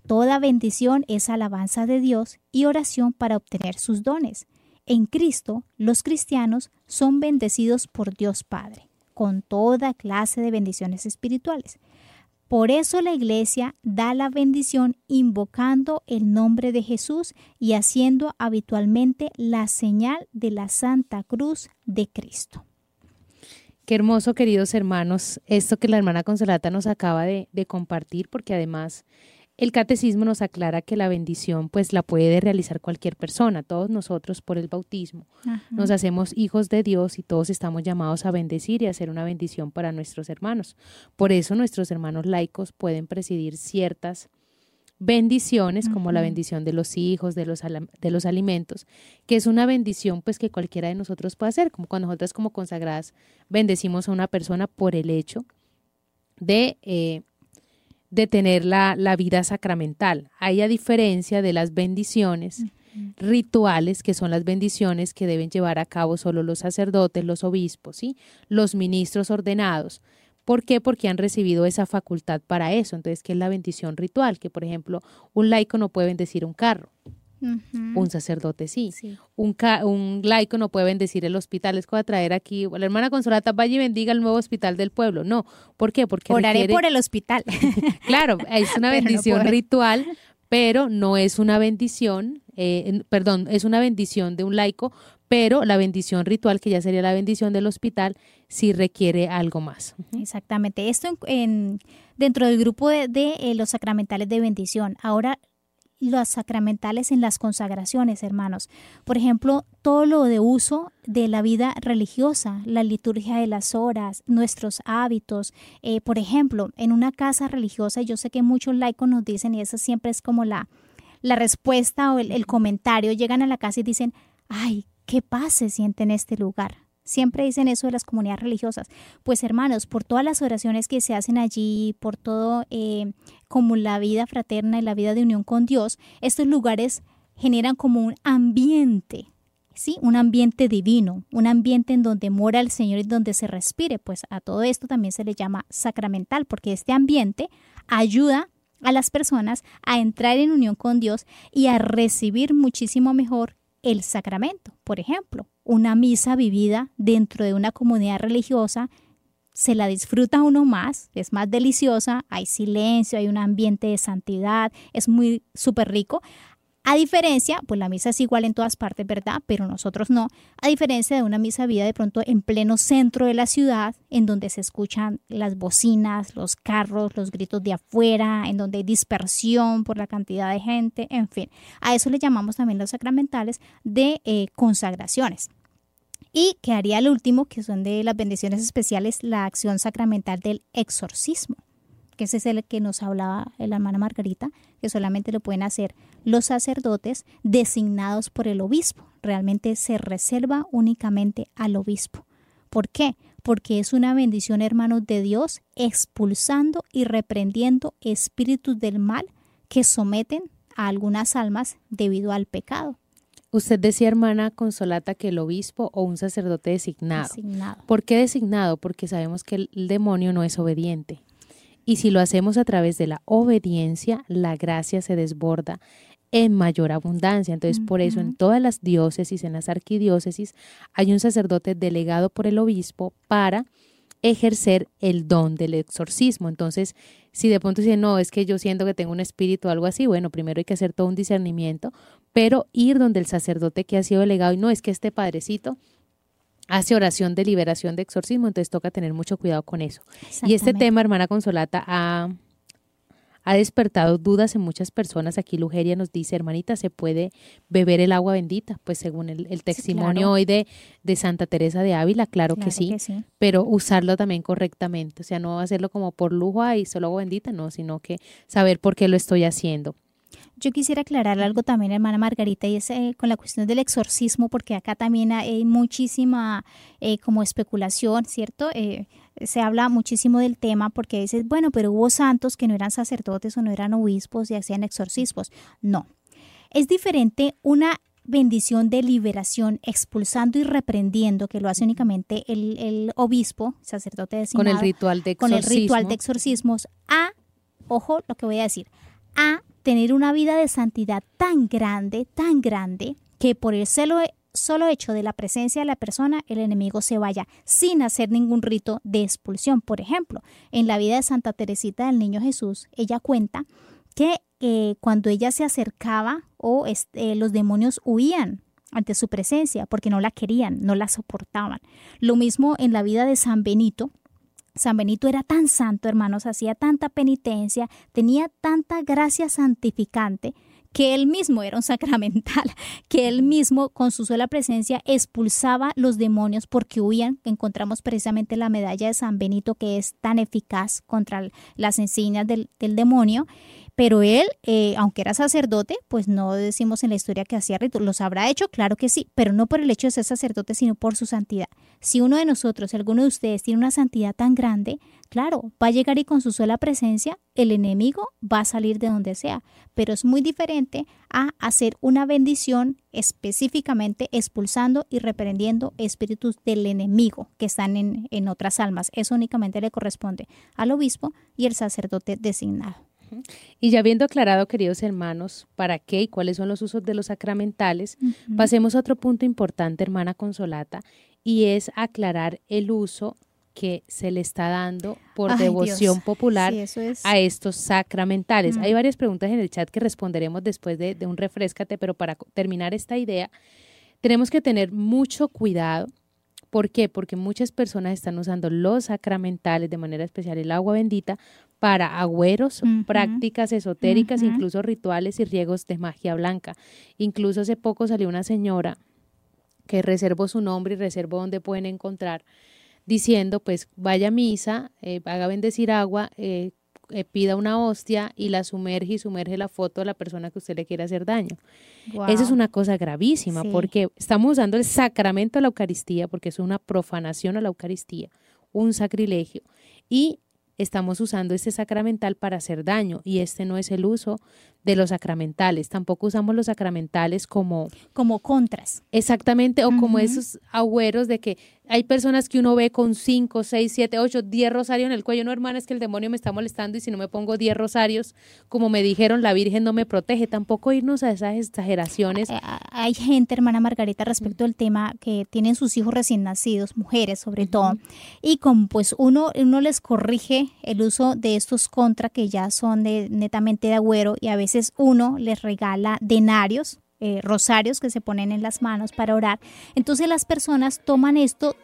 Toda bendición es alabanza de Dios y oración para obtener sus dones. En Cristo, los cristianos son bendecidos por Dios Padre con toda clase de bendiciones espirituales. Por eso la iglesia da la bendición invocando el nombre de Jesús y haciendo habitualmente la señal de la Santa Cruz de Cristo. Qué hermoso, queridos hermanos, esto que la hermana Consolata nos acaba de, compartir, porque además el catecismo nos aclara que la bendición pues la puede realizar cualquier persona, todos nosotros por el bautismo. Nos hacemos hijos de Dios y todos estamos llamados a bendecir y hacer una bendición para nuestros hermanos. Por eso nuestros hermanos laicos pueden presidir ciertas bendiciones como la bendición de los hijos, de los, de los alimentos, que es una bendición pues que cualquiera de nosotros puede hacer, como cuando nosotras como consagradas bendecimos a una persona por el hecho de eh, de tener la, vida sacramental. Hay a diferencia de las bendiciones rituales, que son las bendiciones que deben llevar a cabo solo los sacerdotes, los obispos, ¿sí? los ministros ordenados. ¿Por qué? Porque han recibido esa facultad para eso. Entonces, ¿qué es la bendición ritual? Que, por ejemplo, un laico no puede bendecir un carro. Un sacerdote sí. Un, un, laico no puede bendecir el hospital. Es a traer aquí, la hermana Consolata vaya y bendiga el nuevo hospital del pueblo. No. ¿Por qué? Porque Oraré por el hospital. claro, es una bendición ritual, pero no es una bendición, eh, perdón, es una bendición de un laico, pero la bendición ritual, que ya sería la bendición del hospital, sí requiere algo más. Exactamente. Esto en, dentro del grupo de, eh, los sacramentales de bendición. Ahora las sacramentales en las consagraciones, hermanos. Por ejemplo, todo lo de uso de la vida religiosa, la liturgia de las horas, nuestros hábitos. Eh, por ejemplo, en una casa religiosa, yo sé que muchos laicos nos dicen, y eso siempre es como la, la respuesta o el, el comentario, llegan a la casa y dicen, ay, qué paz se siente en este lugar. Siempre dicen eso de las comunidades religiosas. Pues hermanos, por todas las oraciones que se hacen allí, por todo eh, como la vida fraterna y la vida de unión con Dios, estos lugares generan como un ambiente, ¿sí? Un ambiente divino, un ambiente en donde mora el Señor y donde se respire. Pues a todo esto también se le llama sacramental, porque este ambiente ayuda a las personas a entrar en unión con Dios y a recibir muchísimo mejor el sacramento. Por ejemplo, una misa vivida dentro de una comunidad religiosa se la disfruta uno más, es más deliciosa, hay silencio, hay un ambiente de santidad, es muy súper rico, a diferencia, pues la misa es igual en todas partes, ¿verdad? Pero nosotros no. A diferencia de una misa vida de pronto en pleno centro de la ciudad, en donde se escuchan las bocinas, los carros, los gritos de afuera, en donde hay dispersión por la cantidad de gente, en fin. A eso le llamamos también los sacramentales de eh, consagraciones. Y quedaría el último, que son de las bendiciones especiales, la acción sacramental del exorcismo que ese es el que nos hablaba la hermana Margarita, que solamente lo pueden hacer los sacerdotes designados por el obispo. Realmente se reserva únicamente al obispo. ¿Por qué? Porque es una bendición, hermanos de Dios, expulsando y reprendiendo espíritus del mal que someten a algunas almas debido al pecado. Usted decía, hermana Consolata, que el obispo o un sacerdote designado. designado. ¿Por qué designado? Porque sabemos que el demonio no es obediente. Y si lo hacemos a través de la obediencia, la gracia se desborda en mayor abundancia. Entonces, por eso en todas las diócesis, en las arquidiócesis, hay un sacerdote delegado por el obispo para ejercer el don del exorcismo. Entonces, si de pronto dicen, no, es que yo siento que tengo un espíritu o algo así, bueno, primero hay que hacer todo un discernimiento, pero ir donde el sacerdote que ha sido delegado y no es que este padrecito hace oración de liberación de exorcismo, entonces toca tener mucho cuidado con eso. Y este tema, hermana Consolata, ha, ha despertado dudas en muchas personas. Aquí Lugeria nos dice, hermanita, ¿se puede beber el agua bendita? Pues según el, testimonio hoy de, de, Santa Teresa de Ávila, claro, que, sí, pero usarlo también correctamente. O sea, no hacerlo como por lujo y solo agua bendita, no, sino que saber por qué lo estoy haciendo. Yo quisiera aclarar algo también, hermana Margarita, y es eh, con la cuestión del exorcismo, porque acá también hay muchísima eh, como especulación, ¿cierto? Eh, se habla muchísimo del tema porque dices, bueno, pero hubo santos que no eran sacerdotes o no eran obispos y hacían exorcismos. No, es diferente una bendición de liberación, expulsando y reprendiendo, que lo hace únicamente el, el obispo, sacerdote designado. Con el ritual de exorcismo. Con el ritual de exorcismos, a, ojo lo que voy a decir, a tener una vida de santidad tan grande, tan grande, que por el celo, solo hecho de la presencia de la persona, el enemigo se vaya sin hacer ningún rito de expulsión. Por ejemplo, en la vida de Santa Teresita del Niño Jesús, ella cuenta que eh, cuando ella se acercaba o este, los demonios huían ante su presencia porque no la querían, no la soportaban. Lo mismo en la vida de San Benito, San Benito era tan santo, hermanos, hacía tanta penitencia, tenía tanta gracia santificante que él mismo era un sacramental, que él mismo con su sola presencia expulsaba los demonios porque huían. Encontramos precisamente la medalla de San Benito que es tan eficaz contra las enseñas del, del demonio. Pero él, eh, aunque era sacerdote, pues no decimos en la historia que hacía ritos. ¿Los habrá hecho? Claro que sí, pero no por el hecho de ser sacerdote, sino por su santidad. Si uno de nosotros, alguno de ustedes, tiene una santidad tan grande, claro, va a llegar y con su sola presencia, el enemigo va a salir de donde sea. Pero es muy diferente a hacer una bendición específicamente expulsando y reprendiendo espíritus del enemigo que están en, en otras almas. Eso únicamente le corresponde al obispo y el sacerdote designado. Y ya habiendo aclarado, queridos hermanos, para qué y cuáles son los usos de los sacramentales, pasemos a otro punto importante, hermana Consolata, y es aclarar el uso que se le está dando por devoción popular a estos sacramentales. Hay varias preguntas en el chat que responderemos después de, de un refrescate, pero para terminar esta idea, tenemos que tener mucho cuidado ¿Por qué? Porque muchas personas están usando los sacramentales, de manera especial el agua bendita, para agüeros, prácticas esotéricas, incluso rituales y riegos de magia blanca. Incluso hace poco salió una señora que reservó su nombre y reservó donde pueden encontrar, diciendo, pues vaya a misa, eh, haga bendecir agua, eh, eh, pida una hostia y la sumerge y sumerge la foto de la persona que usted le quiere hacer daño. Wow. Eso es una cosa gravísima Sí. porque estamos usando el sacramento de la Eucaristía porque es una profanación a la Eucaristía, un sacrilegio. Y estamos usando este sacramental para hacer daño y este no es el uso de los sacramentales. Tampoco usamos los sacramentales como Como contras. exactamente o como esos agüeros de que hay personas que uno ve con 5, 6, 7, 8, 10 rosarios en el cuello. No, hermana, es que el demonio me está molestando y si no me pongo 10 rosarios, como me dijeron, la Virgen no me protege. Tampoco irnos a esas exageraciones. Hay gente, hermana Margarita, respecto al tema que tienen sus hijos recién nacidos, mujeres sobre todo, y como pues uno, uno les corrige el uso de estos contra que ya son de, netamente de agüero y a veces uno les regala denarios, eh, rosarios que se ponen en las manos para orar. Entonces las personas toman esto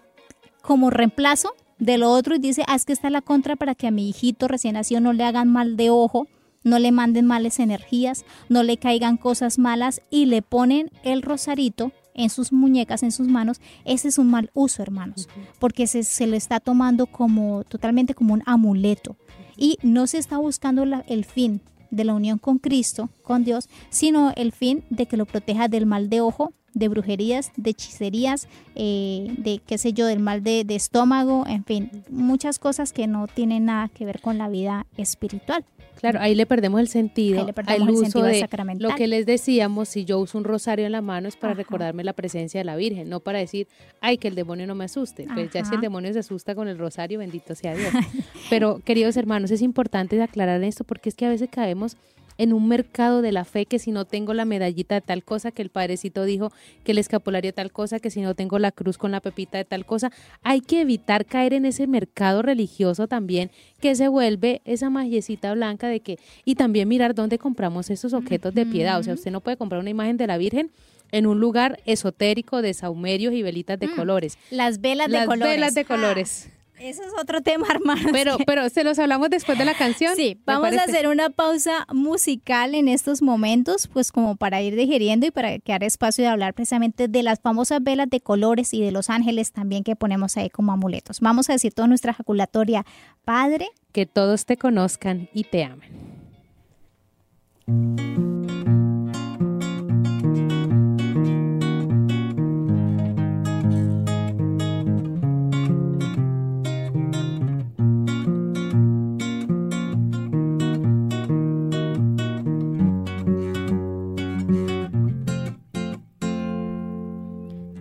como reemplazo de lo otro y dice, ah, es que está la contra para que a mi hijito recién nacido no le hagan mal de ojo, no le manden males energías, no le caigan cosas malas y le ponen el rosarito en sus muñecas, en sus manos. Ese es un mal uso, hermanos, porque se, se le está tomando como totalmente como un amuleto y no se está buscando la- el fin de la unión con Cristo, con Dios, sino el fin de que lo proteja del mal de ojo, de brujerías, de hechicerías, eh, de qué sé yo, del mal de, de estómago, en fin, muchas cosas que no tienen nada que ver con la vida espiritual. Claro, ahí le perdemos el sentido Ahí le perdemos al el uso sentido de sacramental. lo que les decíamos, si yo uso un rosario en la mano es para Ajá. recordarme la presencia de la Virgen, no para decir, ay, que el demonio no me asuste. Pues ya si el demonio se asusta con el rosario, bendito sea Dios. Pero, queridos hermanos, es importante aclarar esto porque es que a veces caemos en un mercado de la fe que si no tengo la medallita de tal cosa, que el padrecito dijo que el escapulario de tal cosa, que si no tengo la cruz con la pepita de tal cosa, hay que evitar caer en ese mercado religioso también que se vuelve esa magiecita blanca de que, y también mirar dónde compramos esos objetos de piedad, o sea, usted no puede comprar una imagen de la Virgen en un lugar esotérico de saumerios y velitas de colores. Las velas de Las colores. velas de Ah, colores. Ese es otro tema, hermanos. Pero, pero se los hablamos después de la canción. Sí, ¿me vamos a hacer una pausa musical en estos momentos, pues como para ir digiriendo y para quedar espacio de hablar precisamente de las famosas velas de colores y de los ángeles también que ponemos ahí como amuletos. Vamos a decir toda nuestra ejaculatoria, Padre, Que todos te conozcan y te amen.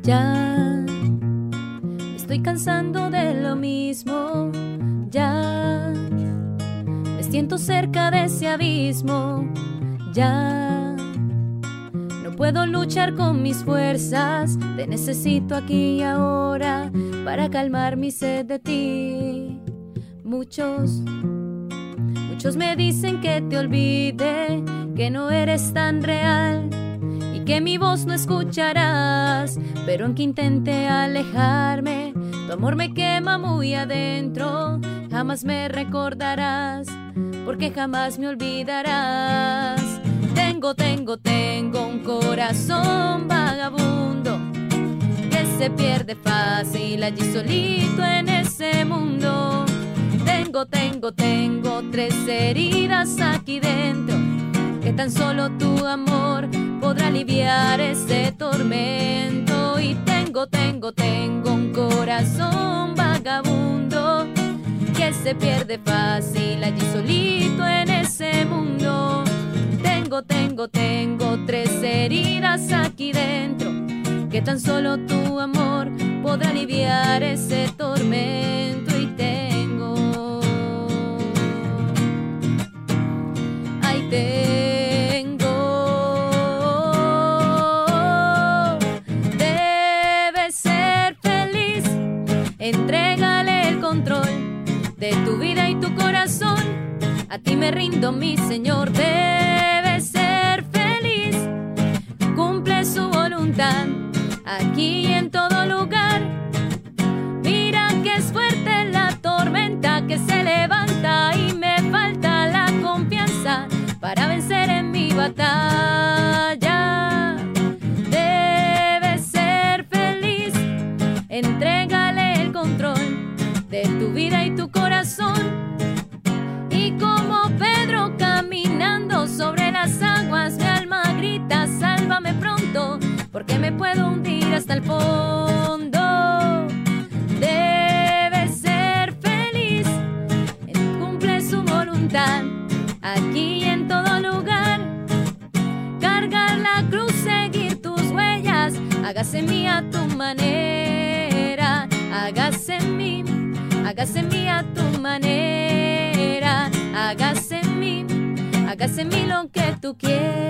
Ya me estoy cansando de lo mismo. Ya me siento cerca de ese abismo. Ya no puedo luchar con mis fuerzas. Te necesito aquí y ahora para calmar mi sed de ti. Muchos, muchos me dicen que te olvide, que no eres tan real que mi voz no escucharás, pero aunque intente alejarme, tu amor me quema muy adentro, jamás me recordarás, porque jamás me olvidarás. Tengo, tengo, tengo un corazón vagabundo que se pierde fácil allí solito en ese mundo. Tengo, tengo, tengo tres heridas aquí dentro que tan solo tu amor podrá aliviar ese tormento. Y tengo, tengo, tengo un corazón vagabundo que se pierde fácil allí solito en ese mundo. Tengo, tengo, tengo tres heridas aquí dentro que tan solo tu amor podrá aliviar ese tormento. Y tengo, ahí tengo. De tu vida y tu corazón. A ti me rindo, mi Señor. Debes ser feliz, cumple su voluntad aquí y en todo lugar. Mira que es fuerte la tormenta que se levanta y me falta la confianza para vencer en mi batalla. Fondo. Debe ser feliz, Él cumple su voluntad. Aquí y en todo lugar. Cargar la cruz, seguir tus huellas, hágase mía tu manera, hágase mí, hágase mía tu manera, hágase mí, hágase mí lo que tú quieras.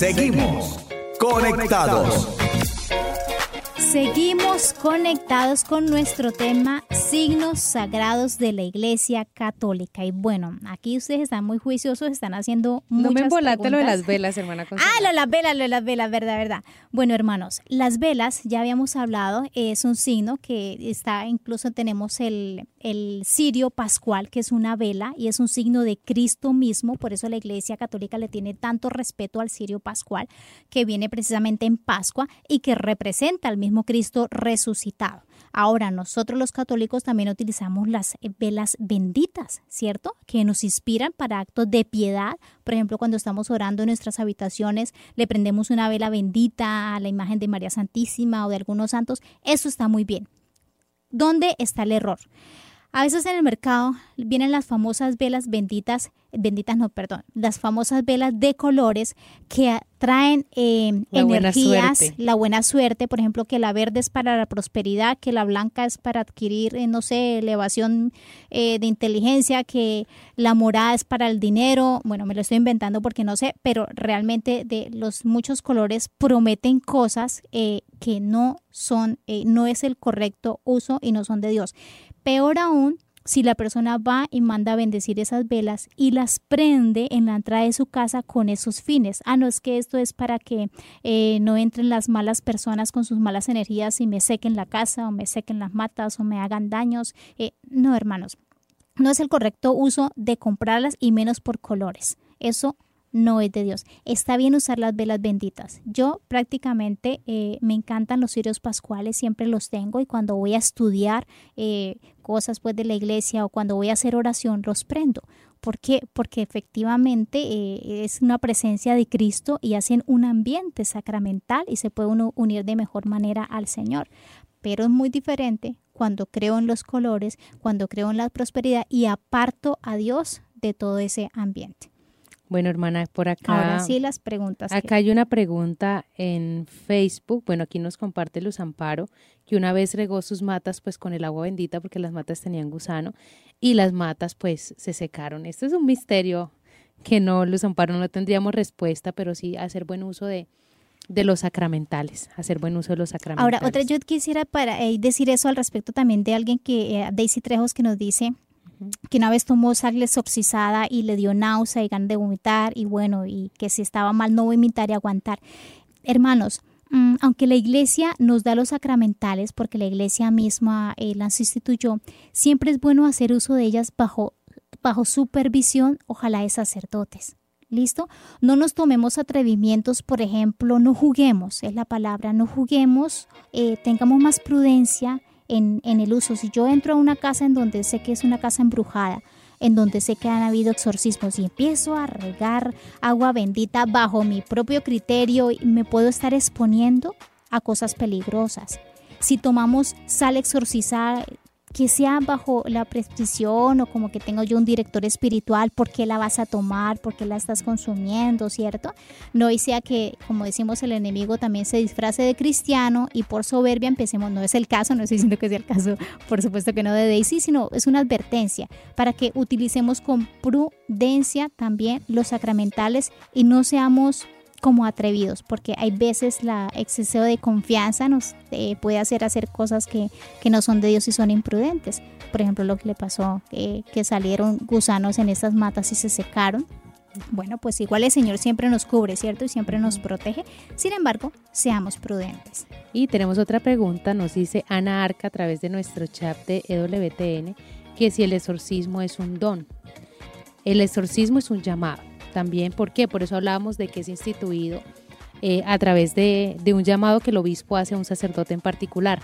Seguimos conectados. Seguimos conectados con nuestro tema signos sagrados de la Iglesia Católica. Y bueno, aquí ustedes están muy juiciosos, están haciendo muchas No me embolaste lo de las velas, hermana. Ah, lo de las velas, lo de las velas, verdad, verdad. Bueno, hermanos, las velas, ya habíamos hablado, es un signo que está, incluso tenemos el, el cirio pascual, que es una vela y es un signo de Cristo mismo, por eso la Iglesia Católica le tiene tanto respeto al cirio pascual, que viene precisamente en Pascua y que representa al mismo Cristo resucitado. Ahora, nosotros los católicos también utilizamos las velas benditas, ¿cierto? Que nos inspiran para actos de piedad. Por ejemplo, cuando estamos orando en nuestras habitaciones, le prendemos una vela bendita a la imagen de María Santísima o de algunos santos. Eso está muy bien. ¿Dónde está el error? A veces en el mercado vienen las famosas velas benditas, benditas no, perdón, las famosas velas de colores que traen eh, La energías, la buena suerte, por ejemplo, que la verde es para la prosperidad, que la blanca es para adquirir, eh, no sé, elevación eh, de inteligencia, que la morada es para el dinero, bueno, me lo estoy inventando porque no sé, pero realmente de los muchos colores prometen cosas eh, que no son, eh, no es el correcto uso y no son de Dios. Peor aún, si la persona va y manda a bendecir esas velas y las prende en la entrada de su casa con esos fines. Ah, no es que esto es para que eh, no entren las malas personas con sus malas energías y me sequen la casa o me sequen las matas o me hagan daños. Eh, no, hermanos, no es el correcto uso de comprarlas y menos por colores. Eso no es de Dios. Está bien usar las velas benditas. Yo prácticamente eh, me encantan los cirios pascuales, siempre los tengo y cuando voy a estudiar eh, cosas pues de la iglesia o cuando voy a hacer oración los prendo. ¿Por qué? Porque efectivamente eh, es una presencia de Cristo y hacen un ambiente sacramental y se puede uno unir de mejor manera al Señor. Pero es muy diferente cuando creo en los colores, cuando creo en la prosperidad y aparto a Dios de todo ese ambiente. Bueno, hermana, por acá. Ahora sí las preguntas. que- Acá hay una pregunta en Facebook. Bueno, aquí nos comparte Luz Amparo, que una vez regó sus matas pues con el agua bendita porque las matas tenían gusano y las matas pues se secaron. Esto es un misterio que no, Luz Amparo, no tendríamos respuesta, pero sí hacer buen uso de, de los sacramentales, hacer buen uso de los sacramentales. Ahora, otra, yo quisiera para eh, decir eso al respecto también de alguien que, eh, Daisy Trejos, que nos dice que una vez tomó sal exorcizada y le dio náusea y ganas de vomitar y bueno, y que si estaba mal no vomitar y aguantar. Hermanos, mm, aunque la iglesia nos da los sacramentales, porque la iglesia misma eh, las instituyó, siempre es bueno hacer uso de ellas bajo, bajo supervisión, ojalá de sacerdotes. ¿Listo? No nos tomemos atrevimientos, por ejemplo, no juguemos, es la palabra, no juguemos, eh, tengamos más prudencia en, el uso. Si yo entro a una casa en donde sé que es una casa embrujada, en donde sé que han habido exorcismos y empiezo a regar agua bendita bajo mi propio criterio me puedo estar exponiendo a cosas peligrosas. Si tomamos sal exorcizada, que sea bajo la prescripción o como que tengo yo un director espiritual, ¿por qué la vas a tomar? ¿Por qué la estás consumiendo? ¿Cierto? No y sea que, como decimos, el enemigo también se disfrace de cristiano y por soberbia empecemos, no es el caso, no estoy diciendo que sea el caso, por supuesto que no de Daisy, sino es una advertencia para que utilicemos con prudencia también los sacramentales y no seamos como atrevidos, porque hay veces la exceso de confianza nos eh, puede hacer hacer cosas que, que, no son de Dios y son imprudentes. Por ejemplo, lo que le pasó, eh, que salieron gusanos en estas matas y se secaron. Bueno, pues igual el Señor siempre nos cubre, ¿cierto? Y siempre nos protege. Sin embargo, seamos prudentes. Y tenemos otra pregunta, nos dice Ana Arca a través de nuestro chat de EWTN, que si el exorcismo es un don. El exorcismo es un llamado también. ¿Por qué? Por eso hablábamos de que es instituido eh, a través de, de, un llamado que el obispo hace a un sacerdote en particular.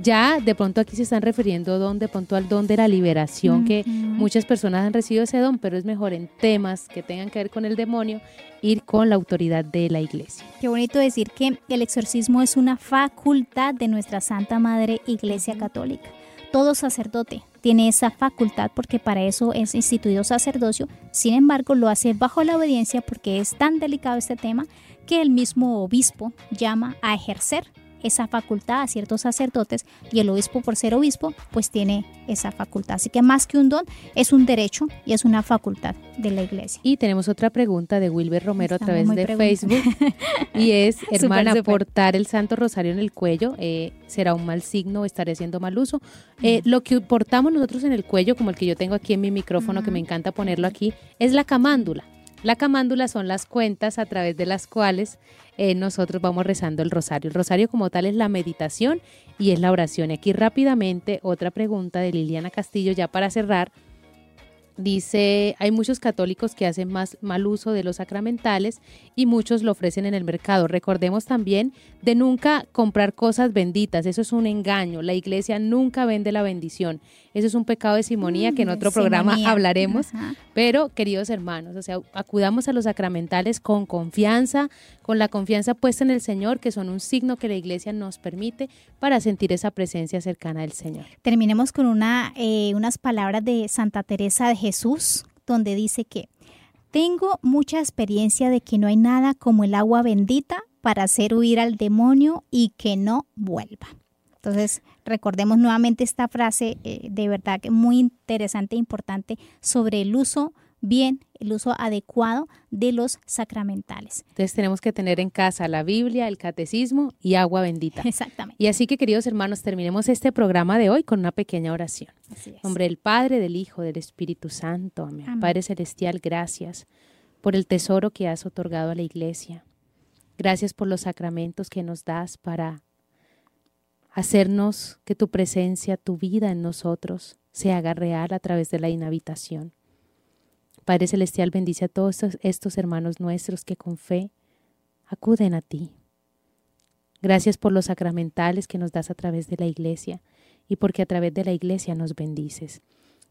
Ya de pronto aquí se están refiriendo don, de pronto al don de la liberación, que muchas personas han recibido ese don, pero es mejor en temas que tengan que ver con el demonio ir con la autoridad de la iglesia. Qué bonito decir que el exorcismo es una facultad de nuestra Santa Madre Iglesia Católica. Todo sacerdote tiene esa facultad porque para eso es instituido sacerdocio, sin embargo lo hace bajo la obediencia porque es tan delicado este tema que el mismo obispo llama a ejercer esa facultad a ciertos sacerdotes y el obispo por ser obispo pues tiene esa facultad. Así que más que un don es un derecho y es una facultad de la iglesia. Y tenemos otra pregunta de Wilber Romero a través de Facebook y es, hermana, portar el Santo Rosario en el cuello eh, será un mal signo o estaré haciendo mal uso. Eh, lo que portamos nosotros en el cuello, como el que yo tengo aquí en mi micrófono, que me encanta ponerlo aquí, es la camándula. La camándula son las cuentas a través de las cuales eh, nosotros vamos rezando el rosario. El rosario como tal es la meditación y es la oración. Y aquí rápidamente otra pregunta de Liliana Castillo ya para cerrar. Dice, hay muchos católicos que hacen más mal uso de los sacramentales y muchos lo ofrecen en el mercado. Recordemos también de nunca comprar cosas benditas, eso es un engaño. La iglesia nunca vende la bendición. Eso es un pecado de simonía que en mm, otro programa hablaremos. Pero, queridos hermanos, o sea, acudamos a los sacramentales con confianza, con la confianza puesta en el Señor, que son un signo que la iglesia nos permite para sentir esa presencia cercana del Señor. Terminemos con una, eh, unas palabras de Santa Teresa de Jesús, donde dice que tengo mucha experiencia de que no hay nada como el agua bendita para hacer huir al demonio y que no vuelva. Entonces, recordemos nuevamente esta frase eh, de verdad que muy interesante e importante sobre el uso bien, el uso adecuado de los sacramentales. Entonces tenemos que tener en casa la Biblia, el catecismo y agua bendita. Exactamente. Y así que queridos hermanos, terminemos este programa de hoy con una pequeña oración. Así es. Nombre del Padre, del Hijo, del Espíritu Santo. Amén. Padre Celestial, gracias por el tesoro que has otorgado a la iglesia. Gracias por los sacramentos que nos das para hacernos que tu presencia, tu vida en nosotros se haga real a través de la inhabitación. Padre Celestial, bendice a todos estos, hermanos nuestros que con fe acuden a ti. Gracias por los sacramentales que nos das a través de la iglesia y porque a través de la iglesia nos bendices.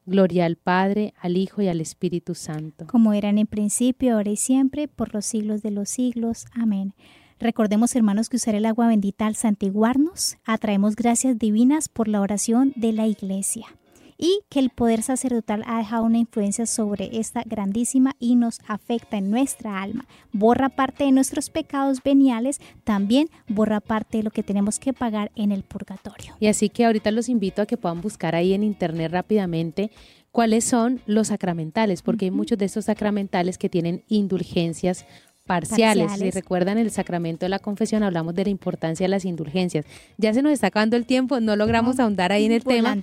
Gloria al Padre, al Hijo y al Espíritu Santo. Como eran en principio, ahora y siempre, por los siglos de los siglos. Amén. Recordemos, hermanos, que usar el agua bendita al santiguarnos atraemos gracias divinas por la oración de la Iglesia y que el poder sacerdotal ha dejado una influencia sobre esta grandísima y nos afecta en nuestra alma. Borra parte de nuestros pecados veniales, también borra parte de lo que tenemos que pagar en el purgatorio. Y así que ahorita los invito a que puedan buscar ahí en internet rápidamente cuáles son los sacramentales, porque hay muchos de estos sacramentales que tienen indulgencias parciales. Si recuerdan el sacramento de la confesión, hablamos de la importancia de las indulgencias. Ya se nos está acabando el tiempo, no logramos ahondar ahí en el tema.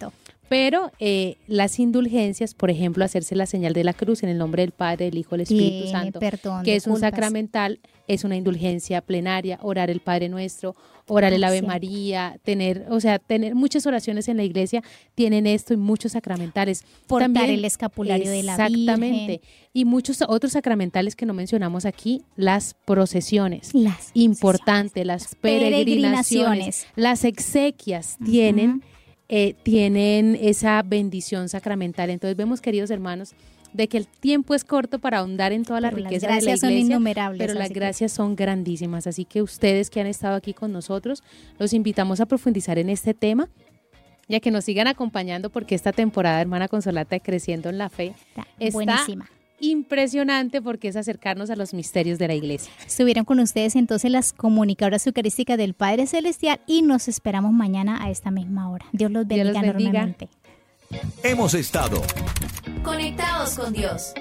Pero eh, las indulgencias, por ejemplo, hacerse la señal de la cruz en el nombre del Padre, del Hijo, del Espíritu Santo, que es un sacramental, es una indulgencia plenaria, orar el Padre Nuestro, orar el Ave María, tener, o sea, tener muchas oraciones en la iglesia tienen esto y muchos sacramentales. Portar También, el escapulario de la Virgen. Exactamente. Y muchos otros sacramentales que no mencionamos aquí, las procesiones. Las Importante, las, peregrinaciones, las exequias tienen eh, tienen esa bendición sacramental. Entonces vemos, queridos hermanos, de que el tiempo es corto para ahondar en toda la riqueza de la iglesia, son innumerables, pero las gracias son grandísimas. Así que ustedes que han estado aquí con nosotros, los invitamos a profundizar en este tema y a que nos sigan acompañando porque esta temporada, hermana Consolata, Creciendo en la Fe, está buenísima impresionante porque es acercarnos a los misterios de la iglesia. Estuvieron con ustedes entonces las comunicadoras eucarísticas del Padre Celestial y nos esperamos mañana a esta misma hora. Dios los bendiga, enormemente. Hemos estado conectados con Dios.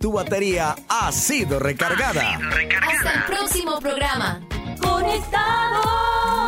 Tu batería ha sido recargada. Hasta el próximo programa. Conectados.